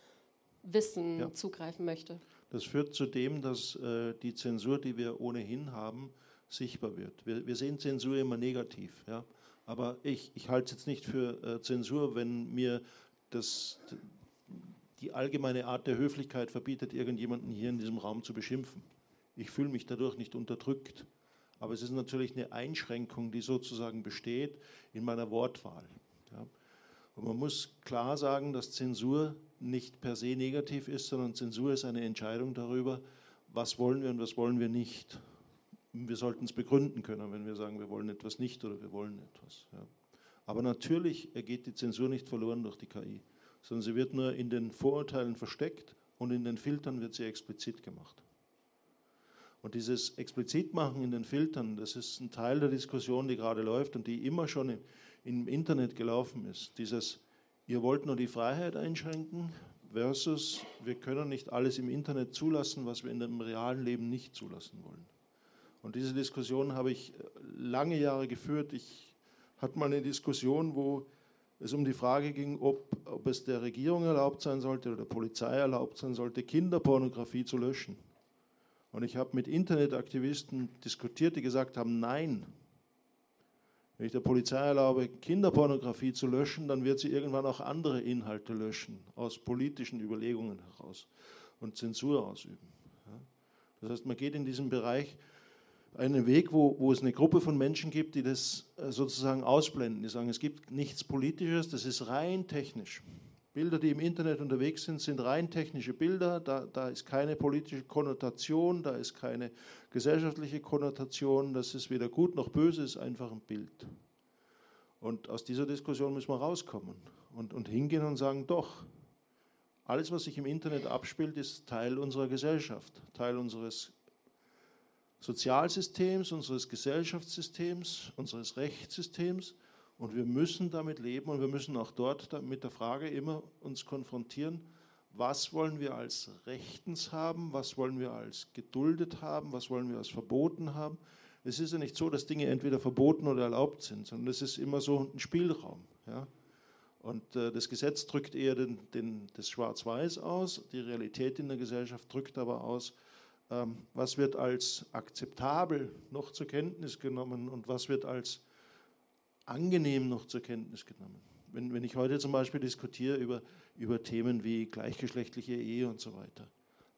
Wissen zugreifen möchte. Das führt zu dem, dass äh, die Zensur, die wir ohnehin haben, sichtbar wird. Wir, wir sehen Zensur immer negativ, ja? aber ich, ich halte es jetzt nicht für äh, Zensur, wenn mir das, die allgemeine Art der Höflichkeit verbietet, irgendjemanden hier in diesem Raum zu beschimpfen. Ich fühle mich dadurch nicht unterdrückt. Aber es ist natürlich eine Einschränkung, die sozusagen besteht in meiner Wortwahl. Ja. Und man muss klar sagen, dass Zensur nicht per se negativ ist, sondern Zensur ist eine Entscheidung darüber, was wollen wir und was wollen wir nicht. wir sollten es begründen können, wenn wir sagen, wir wollen etwas nicht oder wir wollen etwas. Ja. Aber natürlich geht die Zensur nicht verloren durch die KI, sondern sie wird nur in den Vorurteilen versteckt und in den Filtern wird sie explizit gemacht. Und dieses Explizitmachen in den Filtern, das ist ein Teil der Diskussion, die gerade läuft und die immer schon im, im Internet gelaufen ist. Dieses, ihr wollt nur die Freiheit einschränken versus, wir können nicht alles im Internet zulassen, was wir in dem realen Leben nicht zulassen wollen. Und diese Diskussion habe ich äh, lange Jahre geführt. Ich hatte mal eine Diskussion, wo es um die Frage ging, ob, ob es der Regierung erlaubt sein sollte oder der Polizei erlaubt sein sollte, Kinderpornografie zu löschen. Und ich habe mit Internetaktivisten diskutiert, die gesagt haben, nein. Wenn ich der Polizei erlaube, Kinderpornografie zu löschen, dann wird sie irgendwann auch andere Inhalte löschen, aus politischen Überlegungen heraus und Zensur ausüben. Das heißt, man geht in diesem Bereich einen Weg, wo, wo es eine Gruppe von Menschen gibt, die das äh, sozusagen ausblenden. Die sagen, es gibt nichts Politisches, das ist rein technisch. Bilder, die im Internet unterwegs sind, sind rein technische Bilder. Da, da ist keine politische Konnotation, da ist keine gesellschaftliche Konnotation. Das ist weder gut noch böse, ist einfach ein Bild. Und aus dieser Diskussion müssen wir rauskommen und, und hingehen und sagen, doch, alles, was sich im Internet abspielt, ist Teil unserer Gesellschaft, Teil unseres Sozialsystems, unseres Gesellschaftssystems, unseres Rechtssystems. Und wir müssen damit leben und wir müssen auch dort mit der Frage immer uns konfrontieren, was wollen wir als rechtens haben, was wollen wir als geduldet haben, was wollen wir als verboten haben. Es ist ja nicht so, dass Dinge entweder verboten oder erlaubt sind, sondern es ist immer so ein Spielraum. Ja? Und äh, das Gesetz drückt eher den, den, das Schwarz-Weiß aus, die Realität in der Gesellschaft drückt aber aus, ähm, was wird als akzeptabel noch zur Kenntnis genommen und was wird als angenehm noch zur Kenntnis genommen. Wenn, wenn ich heute zum Beispiel diskutiere über, über Themen wie gleichgeschlechtliche Ehe und so weiter,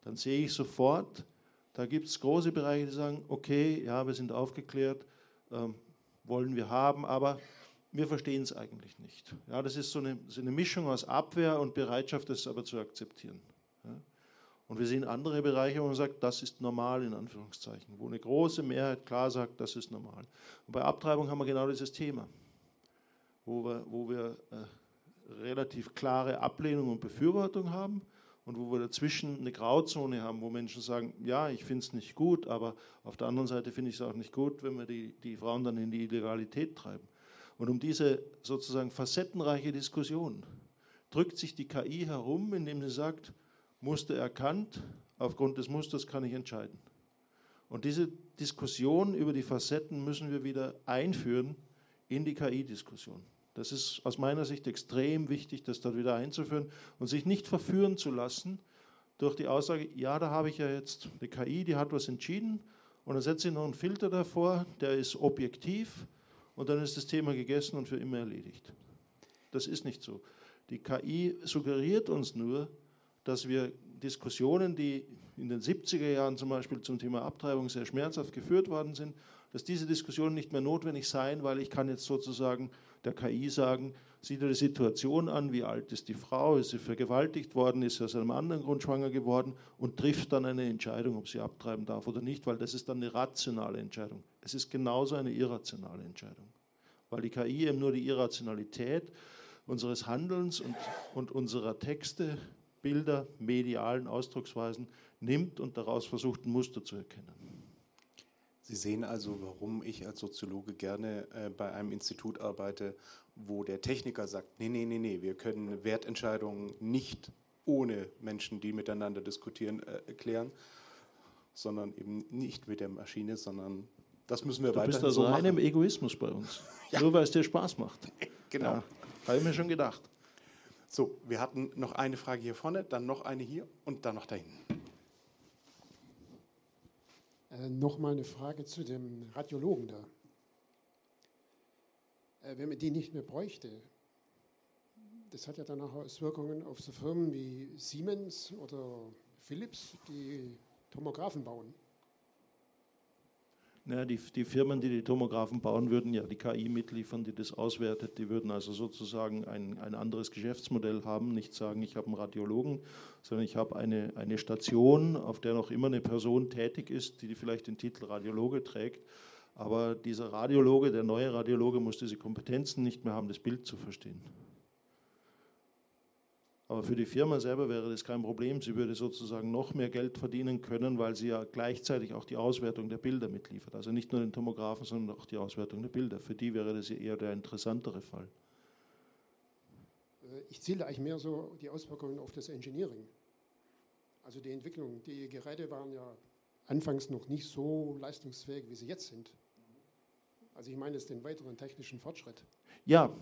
dann sehe ich sofort, da gibt es große Bereiche, die sagen, okay, ja, wir sind aufgeklärt, ähm, wollen wir haben, aber wir verstehen es eigentlich nicht. Ja, das ist so eine, so eine Mischung aus Abwehr und Bereitschaft, das aber zu akzeptieren. Ja. Und wir sehen andere Bereiche, wo man sagt, das ist normal in Anführungszeichen, wo eine große Mehrheit klar sagt, das ist normal. Und bei Abtreibung haben wir genau dieses Thema, wo wir, wo wir äh, relativ klare Ablehnung und Befürwortung haben und wo wir dazwischen eine Grauzone haben, wo Menschen sagen, ja, ich finde es nicht gut, aber auf der anderen Seite finde ich es auch nicht gut, wenn wir die, die Frauen dann in die Illegalität treiben. Und um diese sozusagen facettenreiche Diskussion drückt sich die KI herum, indem sie sagt, Muster erkannt, aufgrund des Musters kann ich entscheiden. Und diese Diskussion über die Facetten müssen wir wieder einführen in die KI-Diskussion. Das ist aus meiner Sicht extrem wichtig, das dort wieder einzuführen und sich nicht verführen zu lassen durch die Aussage, ja, da habe ich ja jetzt eine KI, die hat was entschieden und dann setze ich noch einen Filter davor, der ist objektiv und dann ist das Thema gegessen und für immer erledigt. Das ist nicht so. Die KI suggeriert uns nur, dass wir Diskussionen, die in den 70er Jahren zum Beispiel zum Thema Abtreibung sehr schmerzhaft geführt worden sind, dass diese Diskussionen nicht mehr notwendig seien, weil ich kann jetzt sozusagen der KI sagen, sieh dir die Situation an, wie alt ist die Frau, ist sie vergewaltigt worden, ist sie aus einem anderen Grund schwanger geworden und trifft dann eine Entscheidung, ob sie abtreiben darf oder nicht, weil das ist dann eine rationale Entscheidung. Es ist genauso eine irrationale Entscheidung, weil die KI eben nur die Irrationalität unseres Handelns und, und unserer Texte Bilder, medialen Ausdrucksweisen nimmt und daraus versucht, ein Muster zu erkennen. Sie sehen also, warum ich als Soziologe gerne äh, bei einem Institut arbeite, wo der Techniker sagt, nee, nee, nee, nee, wir können Wertentscheidungen nicht ohne Menschen, die miteinander diskutieren, äh, erklären, sondern eben nicht mit der Maschine, sondern das müssen wir du weiterhin bist also so rein machen. im Egoismus bei uns. Ja. Nur weil es dir Spaß macht. Genau. Ja, Habe ich mir schon gedacht. So, wir hatten noch eine Frage hier vorne, dann noch eine hier und dann noch da hinten. Äh, Nochmal eine Frage zu dem Radiologen da. Äh, wenn man die nicht mehr bräuchte, das hat ja dann auch Auswirkungen auf so Firmen wie Siemens oder Philips, die Tomographen bauen. Naja, die, die Firmen, die die Tomographen bauen, würden ja die KI mitliefern, die das auswertet. Die würden also sozusagen ein, ein anderes Geschäftsmodell haben, nicht sagen, ich habe einen Radiologen, sondern ich habe eine, eine Station, auf der noch immer eine Person tätig ist, die vielleicht den Titel Radiologe trägt. Aber dieser Radiologe, der neue Radiologe, muss diese Kompetenzen nicht mehr haben, das Bild zu verstehen. Aber für die Firma selber wäre das kein Problem. Sie würde sozusagen noch mehr Geld verdienen können, weil sie ja gleichzeitig auch die Auswertung der Bilder mitliefert. Also nicht nur den Tomographen, sondern auch die Auswertung der Bilder. Für die wäre das eher der interessantere Fall. Äh, ich ziele eigentlich mehr so die Auswirkungen auf das Engineering. Also die Entwicklung. Die Geräte waren ja anfangs noch nicht so leistungsfähig, wie sie jetzt sind. Also ich meine jetzt den weiteren technischen Fortschritt. Ja,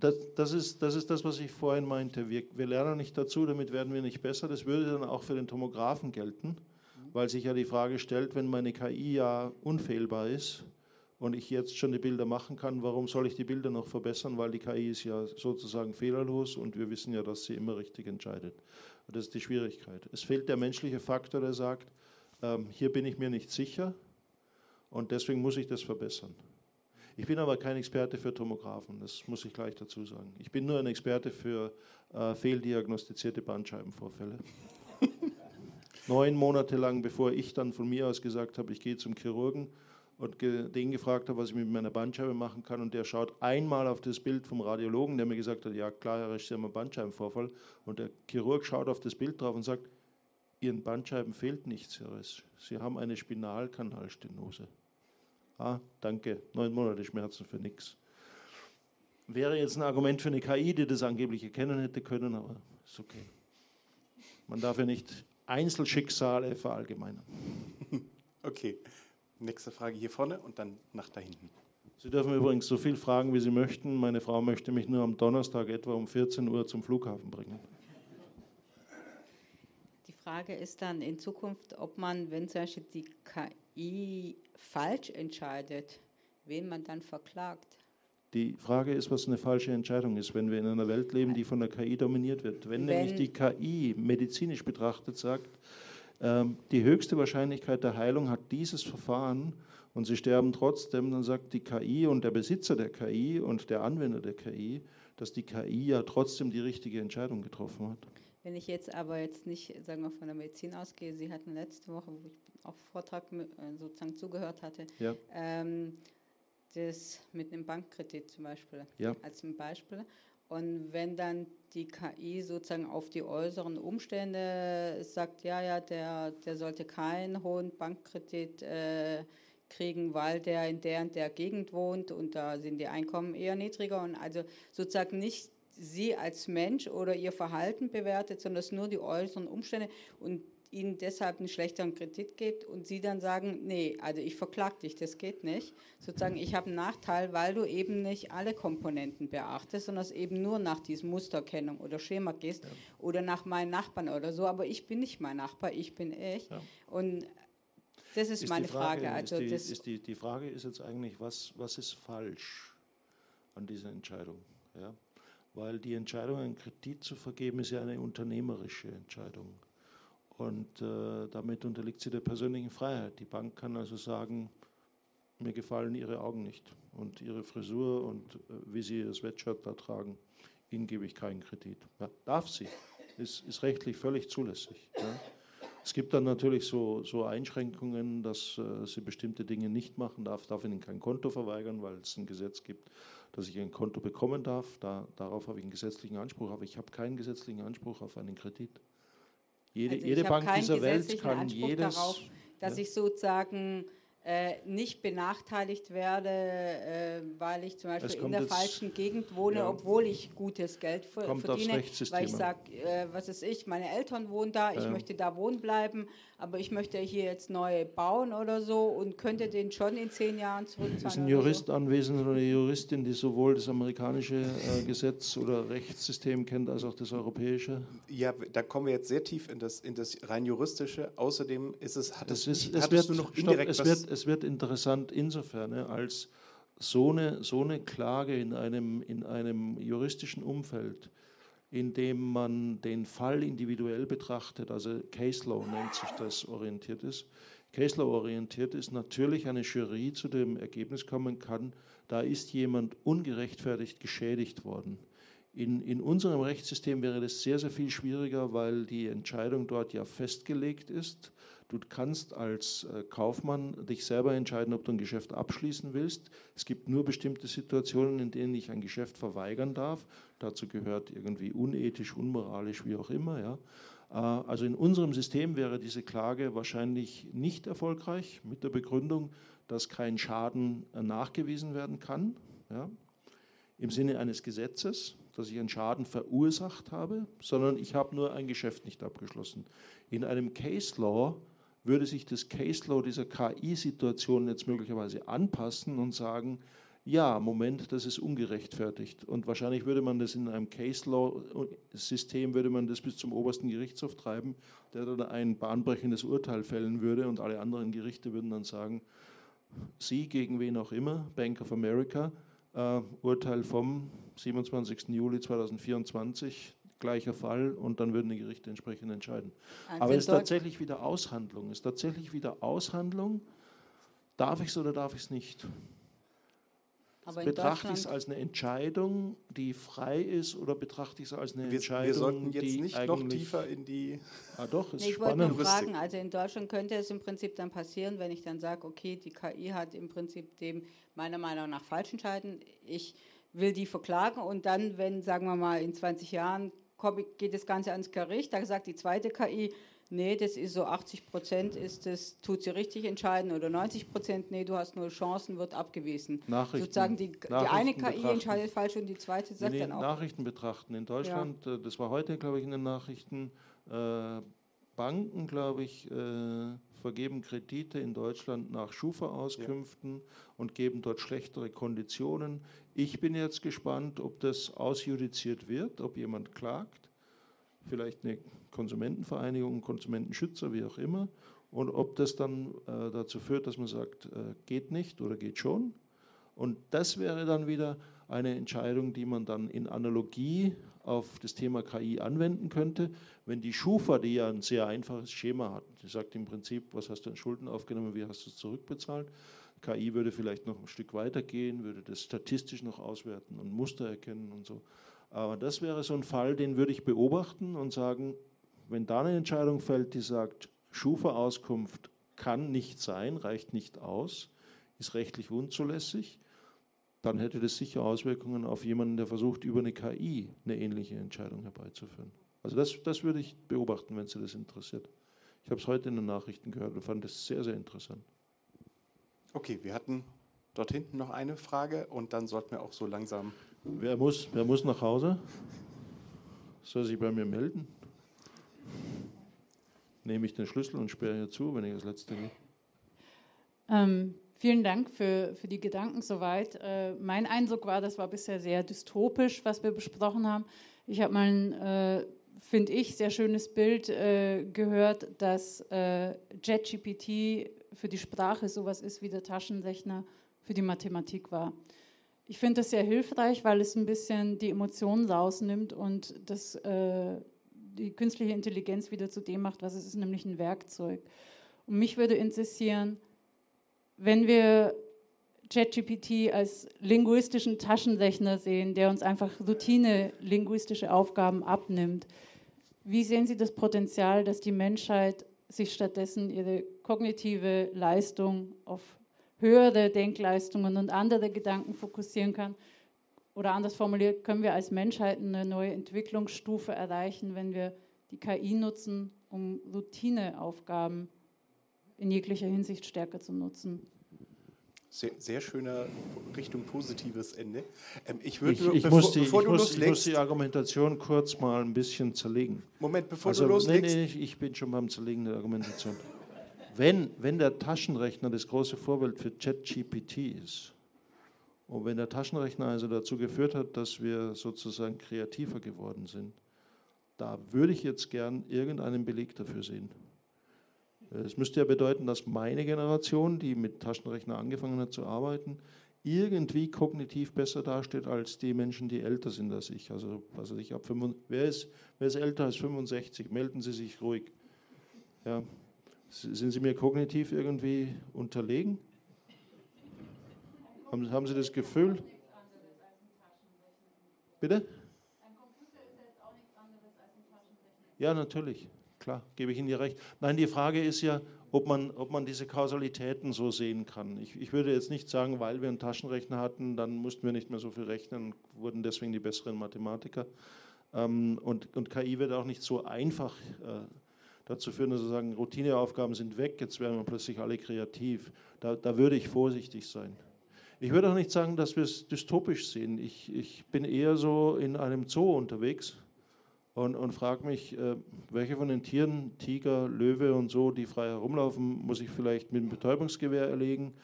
das, das, ist, das ist das, was ich vorhin meinte. Wir, wir lernen nicht dazu, damit werden wir nicht besser. Das würde dann auch für den Tomographen gelten, weil sich ja die Frage stellt, wenn meine KI ja unfehlbar ist und ich jetzt schon die Bilder machen kann, warum soll ich die Bilder noch verbessern, weil die KI ist ja sozusagen fehlerlos und wir wissen ja, dass sie immer richtig entscheidet. Das ist die Schwierigkeit. Es fehlt der menschliche Faktor, der sagt, ähm, hier bin ich mir nicht sicher und deswegen muss ich das verbessern. Ich bin aber kein Experte für Tomographen, das muss ich gleich dazu sagen. Ich bin nur ein Experte für äh, fehldiagnostizierte Bandscheibenvorfälle. Neun Monate lang, bevor ich dann von mir aus gesagt habe, ich gehe zum Chirurgen und ge den gefragt habe, was ich mit meiner Bandscheibe machen kann. Und der schaut einmal auf das Bild vom Radiologen, der mir gesagt hat, ja klar, Herr Regisseur, haben Bandscheibenvorfall. Und der Chirurg schaut auf das Bild drauf und sagt, Ihren Bandscheiben fehlt nichts, Herr Ress. Sie haben eine Spinalkanalstenose. Ah, danke, neun Monate Schmerzen für nichts. Wäre jetzt ein Argument für eine KI, die das angeblich erkennen hätte können, aber ist okay. Man darf ja nicht Einzelschicksale verallgemeinern. Okay, nächste Frage hier vorne und dann nach da hinten. Sie dürfen übrigens so viel fragen, wie Sie möchten. Meine Frau möchte mich nur am Donnerstag etwa um 14 Uhr zum Flughafen bringen. Die Frage ist dann in Zukunft, ob man, wenn zum Beispiel die KI falsch entscheidet, wen man dann verklagt. Die Frage ist, was eine falsche Entscheidung ist, wenn wir in einer Welt leben, die von der KI dominiert wird. Wenn, wenn nämlich die KI medizinisch betrachtet sagt, ähm, die höchste Wahrscheinlichkeit der Heilung hat dieses Verfahren und sie sterben trotzdem, dann sagt die KI und der Besitzer der KI und der Anwender der KI, dass die KI ja trotzdem die richtige Entscheidung getroffen hat. Wenn ich jetzt aber jetzt nicht, sagen wir, von der Medizin ausgehe, Sie hatten letzte Woche, wo ich auch Vortrag äh, sozusagen zugehört hatte, ja. ähm, das mit einem Bankkredit zum Beispiel, ja. als ein Beispiel. Und wenn dann die KI sozusagen auf die äußeren Umstände sagt, ja, ja, der, der sollte keinen hohen Bankkredit äh, kriegen, weil der in der und der Gegend wohnt und da sind die Einkommen eher niedriger und also sozusagen nicht sie als Mensch oder ihr Verhalten bewertet, sondern es nur die äußeren Umstände und ihnen deshalb einen schlechteren Kredit gibt und sie dann sagen, nee, also ich verklag dich, das geht nicht. Sozusagen, ich habe einen Nachteil, weil du eben nicht alle Komponenten beachtest, sondern es eben nur nach diesem Musterkennung oder Schema gehst ja. oder nach meinen Nachbarn oder so. Aber ich bin nicht mein Nachbar, ich bin ich. Ja. Und das ist, ist meine Frage. Frage. Also ist die, ist die, die Frage ist jetzt eigentlich, was, was ist falsch an dieser Entscheidung? Ja? Weil die Entscheidung, einen Kredit zu vergeben, ist ja eine unternehmerische Entscheidung. Und äh, damit unterliegt sie der persönlichen Freiheit. Die Bank kann also sagen, mir gefallen Ihre Augen nicht und Ihre Frisur und äh, wie Sie das Sweatshirt da tragen, Ihnen gebe ich keinen Kredit. Ja, darf sie, ist, ist rechtlich völlig zulässig. Ja. Es gibt dann natürlich so, so Einschränkungen, dass äh, sie bestimmte Dinge nicht machen darf, darf Ihnen kein Konto verweigern, weil es ein Gesetz gibt, dass ich ein Konto bekommen darf. Da, darauf habe ich einen gesetzlichen Anspruch, aber ich habe keinen gesetzlichen Anspruch auf einen Kredit. Jede, also jede Bank dieser Welt kann Anspruch jedes. Darauf, dass ja. ich sozusagen äh, nicht benachteiligt werde, äh, weil ich zum Beispiel in der falschen Gegend wohne, ja. obwohl ich gutes Geld kommt verdiene, weil ich sage, äh, was ist ich, meine Eltern wohnen da, ich möchte da wohnen bleiben, aber ich möchte hier jetzt neu bauen oder so und könnte den schon in zehn Jahren zurückzahlen. Ist ein Jurist so. anwesend oder eine Juristin, die sowohl das amerikanische äh, Gesetz oder Rechtssystem kennt als auch das europäische? Ja, da kommen wir jetzt sehr tief in das, in das rein juristische. Außerdem ist es, hat es, ist, es wird, noch indirekt stopp, es wird, es wird interessant insofern, als so eine, so eine Klage in einem, in einem juristischen Umfeld indem man den Fall individuell betrachtet, also Case Law nennt sich das, orientiert ist. Case Law orientiert ist, natürlich eine Jury zu dem Ergebnis kommen kann, da ist jemand ungerechtfertigt geschädigt worden. In, in unserem Rechtssystem wäre das sehr, sehr viel schwieriger, weil die Entscheidung dort ja festgelegt ist. Du kannst als äh, Kaufmann dich selber entscheiden, ob du ein Geschäft abschließen willst. Es gibt nur bestimmte Situationen, in denen ich ein Geschäft verweigern darf. Dazu gehört irgendwie unethisch, unmoralisch, wie auch immer. Ja. Äh, also in unserem System wäre diese Klage wahrscheinlich nicht erfolgreich mit der Begründung, dass kein Schaden äh, nachgewiesen werden kann. Ja. Im Sinne eines Gesetzes, dass ich einen Schaden verursacht habe, sondern ich habe nur ein Geschäft nicht abgeschlossen. In einem Case Law würde sich das Case Law dieser KI-Situation jetzt möglicherweise anpassen und sagen, ja, Moment, das ist ungerechtfertigt. Und wahrscheinlich würde man das in einem Case Law-System, würde man das bis zum obersten Gerichtshof treiben, der dann ein bahnbrechendes Urteil fällen würde und alle anderen Gerichte würden dann sagen, Sie gegen wen auch immer, Bank of America, äh, Urteil vom 27. Juli 2024, gleicher Fall und dann würden die Gerichte entsprechend entscheiden. Also Aber es ist tatsächlich wieder Aushandlung. Es ist tatsächlich wieder Aushandlung. Darf ich es oder darf ich es nicht? Aber betrachte ich es als eine Entscheidung, die frei ist, oder betrachte ich es als eine wir, Entscheidung, wir sollten jetzt die nicht noch tiefer in die. Ah, doch, ist nee, ich spannend. wollte nur fragen, also in Deutschland könnte es im Prinzip dann passieren, wenn ich dann sage, okay, die KI hat im Prinzip dem meiner Meinung nach falsch entscheiden. Ich will die verklagen und dann, wenn, sagen wir mal, in 20 Jahren geht das Ganze ans Gericht, da sagt die zweite KI, nee, das ist so 80 Prozent ist das, tut sie richtig entscheiden oder 90 Prozent, nee, du hast nur Chancen, wird abgewiesen. Nachrichten, Sozusagen die, die eine KI betrachten. entscheidet falsch und die zweite sagt nee, dann auch. Nachrichten betrachten. In Deutschland, ja. Äh, das war heute, glaube ich, in den Nachrichten, äh, Banken, glaube ich, äh, vergeben Kredite in Deutschland nach Schufa-Auskünften ja. und geben dort schlechtere Konditionen. Ich bin jetzt gespannt, ob das ausjudiziert wird, ob jemand klagt, vielleicht eine Konsumentenvereinigung, Konsumentenschützer, wie auch immer, und ob das dann äh, dazu führt, dass man sagt, äh, geht nicht oder geht schon. Und das wäre dann wieder eine Entscheidung, die man dann in Analogie auf das Thema KI anwenden könnte. Wenn die Schufa, die ja ein sehr einfaches Schema hat, die sagt im Prinzip, was hast du an Schulden aufgenommen, wie hast du es zurückbezahlt, KI würde vielleicht noch ein Stück weiter gehen, würde das statistisch noch auswerten und Muster erkennen und so. Aber das wäre so ein Fall, den würde ich beobachten und sagen, wenn da eine Entscheidung fällt, die sagt, Schufa-Auskunft kann nicht sein, reicht nicht aus, ist rechtlich unzulässig, dann hätte das sicher Auswirkungen auf jemanden, der versucht, über eine KI eine ähnliche Entscheidung herbeizuführen. Also das, das würde ich beobachten, wenn Sie das interessiert. Ich habe es heute in den Nachrichten gehört und fand es sehr, sehr interessant. Okay, wir hatten dort hinten noch eine Frage und dann sollten wir auch so langsam. Wer muss, wer muss nach Hause? Soll sich bei mir melden? Nehme ich den Schlüssel und sperre hier zu, wenn ich das letzte gehe? Ähm, vielen Dank für, für die Gedanken soweit. Äh, mein Eindruck war, das war bisher sehr dystopisch, was wir besprochen haben. Ich habe mal ein, äh, finde ich, sehr schönes Bild äh, gehört, dass äh, JetGPT für die Sprache sowas ist wie der Taschenrechner für die Mathematik war. Ich finde das sehr hilfreich, weil es ein bisschen die Emotionen rausnimmt und das, äh, die künstliche Intelligenz wieder zu dem macht, was es ist, nämlich ein Werkzeug. Und mich würde interessieren, wenn wir ChatGPT als linguistischen Taschenrechner sehen, der uns einfach Routine-linguistische Aufgaben abnimmt, wie sehen Sie das Potenzial, dass die Menschheit sich stattdessen ihre kognitive Leistung auf höhere Denkleistungen und andere Gedanken fokussieren kann. Oder anders formuliert, können wir als Menschheit eine neue Entwicklungsstufe erreichen, wenn wir die KI nutzen, um Routineaufgaben in jeglicher Hinsicht stärker zu nutzen. Sehr, sehr schöner Richtung positives Ende. Ähm, ich würde, ich, ich, bevor, muss die, bevor ich, muss, ich muss die Argumentation kurz mal ein bisschen zerlegen. Moment, bevor also, du loslegst. Nee, nee, ich bin schon beim Zerlegen der Argumentation. wenn, wenn der Taschenrechner das große Vorbild für ChatGPT ist und wenn der Taschenrechner also dazu geführt hat, dass wir sozusagen kreativer geworden sind, da würde ich jetzt gern irgendeinen Beleg dafür sehen. Es müsste ja bedeuten, dass meine Generation, die mit Taschenrechner angefangen hat zu arbeiten, irgendwie kognitiv besser dasteht als die Menschen, die älter sind als ich. Also, also ich habe wer ist, wer ist älter als 65? Melden Sie sich ruhig. Ja. Sind Sie mir kognitiv irgendwie unterlegen? Haben, haben Sie das Gefühl? Bitte? Ja, natürlich, klar, gebe ich Ihnen ja recht. Nein, die Frage ist ja, ob man, ob man diese Kausalitäten so sehen kann. Ich, ich würde jetzt nicht sagen, weil wir einen Taschenrechner hatten, dann mussten wir nicht mehr so viel rechnen und wurden deswegen die besseren Mathematiker. Ähm, und, und KI wird auch nicht so einfach äh, dazu führen, dass wir sagen, Routineaufgaben sind weg, jetzt werden wir plötzlich alle kreativ. Da, da würde ich vorsichtig sein. Ich würde auch nicht sagen, dass wir es dystopisch sehen. Ich, ich bin eher so in einem Zoo unterwegs und, und frage mich, äh, welche von den Tieren, Tiger, Löwe und so, die frei herumlaufen, muss ich vielleicht mit einem Betäubungsgewehr erlegen?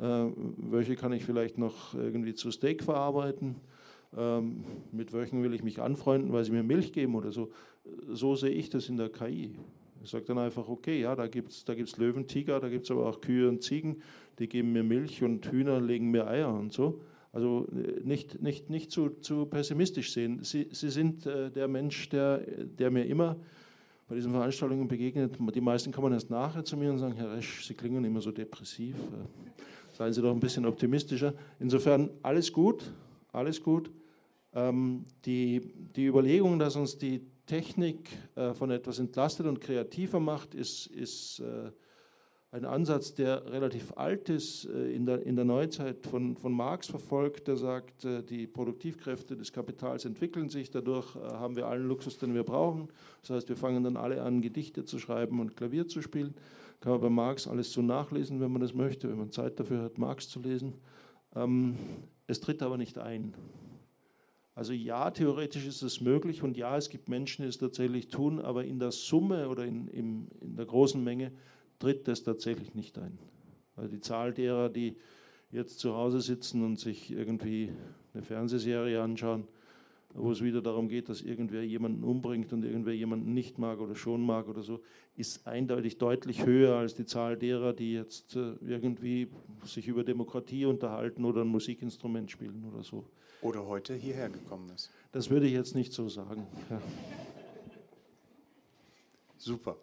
Äh, welche kann ich vielleicht noch irgendwie zu Steak verarbeiten? Ähm, mit welchen will ich mich anfreunden, weil sie mir Milch geben oder so? So sehe ich das in der KI. Ich sage dann einfach, okay, ja, da gibt es da gibt's Löwen, Tiger, da gibt es aber auch Kühe und Ziegen, die geben mir Milch und Hühner legen mir Eier und so. Also äh, nicht, nicht, nicht zu, zu pessimistisch sehen. Sie, Sie sind äh, der Mensch, der, der mir immer bei diesen Veranstaltungen begegnet. Die meisten kommen erst nachher zu mir und sagen, Herr Resch, Sie klingen immer so depressiv. Äh, seien Sie doch ein bisschen optimistischer. Insofern alles gut, alles gut. Ähm, die, die Überlegung, dass uns die Technik von etwas entlastet und kreativer macht, ist, ist ein Ansatz, der relativ alt ist, äh, in der, in der Neuzeit von, von Marx verfolgt, der sagt, äh, die Produktivkräfte des Kapitals entwickeln sich, dadurch äh, haben wir allen Luxus, den wir brauchen. Das heißt, wir fangen dann alle an, Gedichte zu schreiben und Klavier zu spielen. Kann man bei Marx alles so nachlesen, wenn man das möchte, wenn man Zeit dafür hat, Marx zu lesen. Ähm, es tritt aber nicht ein. Also ja, theoretisch ist es möglich und ja, es gibt Menschen, die es tatsächlich tun, aber in der Summe oder in, in, in der großen Menge tritt das tatsächlich nicht ein. Also die Zahl derer, die jetzt zu Hause sitzen und sich irgendwie eine Fernsehserie anschauen, wo es wieder darum geht, dass irgendwer jemanden umbringt und irgendwer jemanden nicht mag oder schon mag oder so, ist eindeutig deutlich höher als die Zahl derer, die jetzt äh, irgendwie sich über Demokratie unterhalten oder ein Musikinstrument spielen oder so. Oder heute hierher gekommen ist. Das würde ich jetzt nicht so sagen. Ja. Super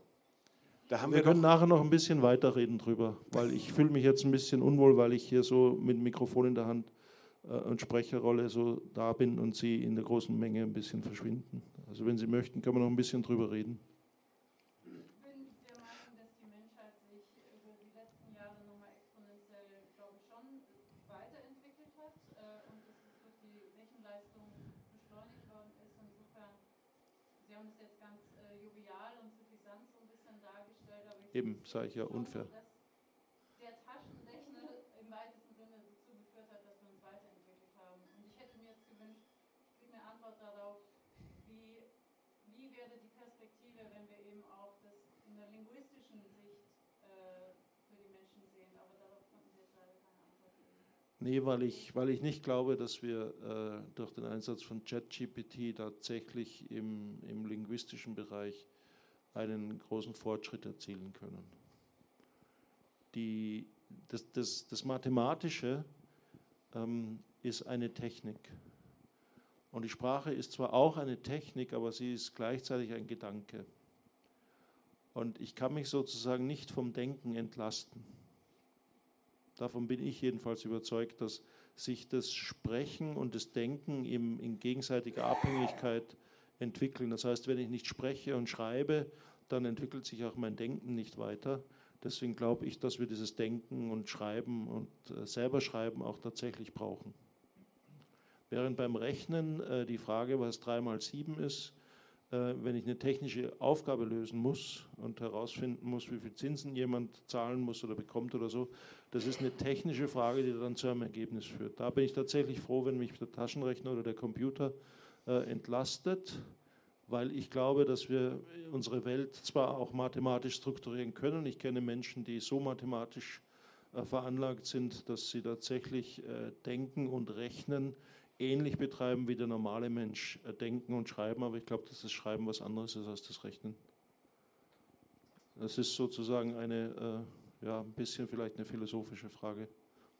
wir, wir können nachher noch ein bisschen weiterreden drüber, weil ich fühle mich jetzt ein bisschen unwohl, weil ich hier so mit dem Mikrofon in der Hand äh, und Sprecherrolle so da bin und Sie in der großen Menge ein bisschen verschwinden. Also wenn Sie möchten, können wir noch ein bisschen drüber reden. Eben, sage ich ja, unfair. Der Taschenrechner im weitesten Sinne dazu geführt hat, dass wir uns weiterentwickelt haben. Und ich hätte mir jetzt gewünscht, ich kriege eine Antwort darauf, wie, wie wäre die Perspektive, wenn wir eben auch das in der linguistischen Sicht äh, für die Menschen sehen. Aber darauf konnten Sie jetzt leider keine Antwort geben. Nee, weil ich, weil ich nicht glaube, dass wir äh, durch den Einsatz von ChatGPT tatsächlich im, im linguistischen Bereich einen großen Fortschritt erzielen können. Die, das, das, das Mathematische ähm, ist eine Technik. Und die Sprache ist zwar auch eine Technik, aber sie ist gleichzeitig ein Gedanke. Und ich kann mich sozusagen nicht vom Denken entlasten. Davon bin ich jedenfalls überzeugt, dass sich das Sprechen und das Denken im, in gegenseitiger Abhängigkeit entwickeln. Das heißt, wenn ich nicht spreche und schreibe, dann entwickelt sich auch mein Denken nicht weiter. Deswegen glaube ich, dass wir dieses Denken und Schreiben und äh, selber Schreiben auch tatsächlich brauchen. Während beim Rechnen äh, die Frage, was 3 mal 7 ist, äh, wenn ich eine technische Aufgabe lösen muss und herausfinden muss, wie viel Zinsen jemand zahlen muss oder bekommt oder so, das ist eine technische Frage, die dann zu einem Ergebnis führt. Da bin ich tatsächlich froh, wenn mich der Taschenrechner oder der Computer äh, entlastet weil ich glaube, dass wir unsere Welt zwar auch mathematisch strukturieren können. Ich kenne Menschen, die so mathematisch äh, veranlagt sind, dass sie tatsächlich äh, denken und rechnen ähnlich betreiben wie der normale Mensch äh, denken und schreiben, aber ich glaube, dass das Schreiben was anderes ist als das Rechnen. Das ist sozusagen eine, äh, ja, ein bisschen vielleicht eine philosophische Frage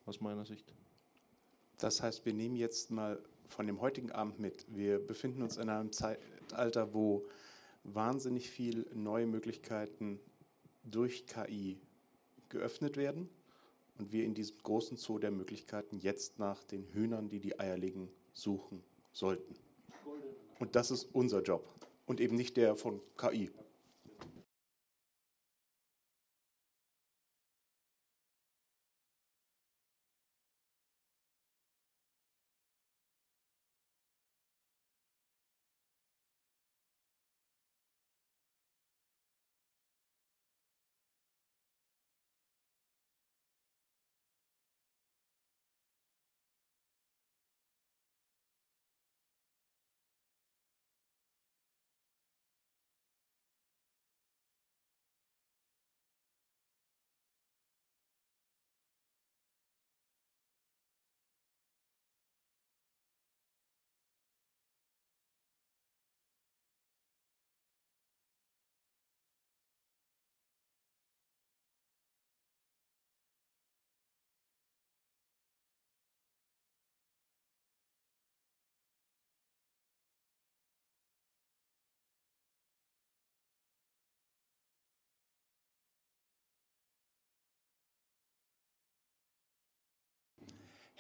aus meiner Sicht. Das heißt, wir nehmen jetzt mal von dem heutigen Abend mit. Wir befinden uns in einem Zeitalter, wo wahnsinnig viel neue Möglichkeiten durch KI geöffnet werden und wir in diesem großen Zoo der Möglichkeiten jetzt nach den Hühnern, die die Eier legen, suchen sollten. Und das ist unser Job und eben nicht der von KI.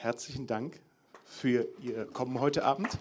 Herzlichen Dank für Ihr Kommen heute Abend.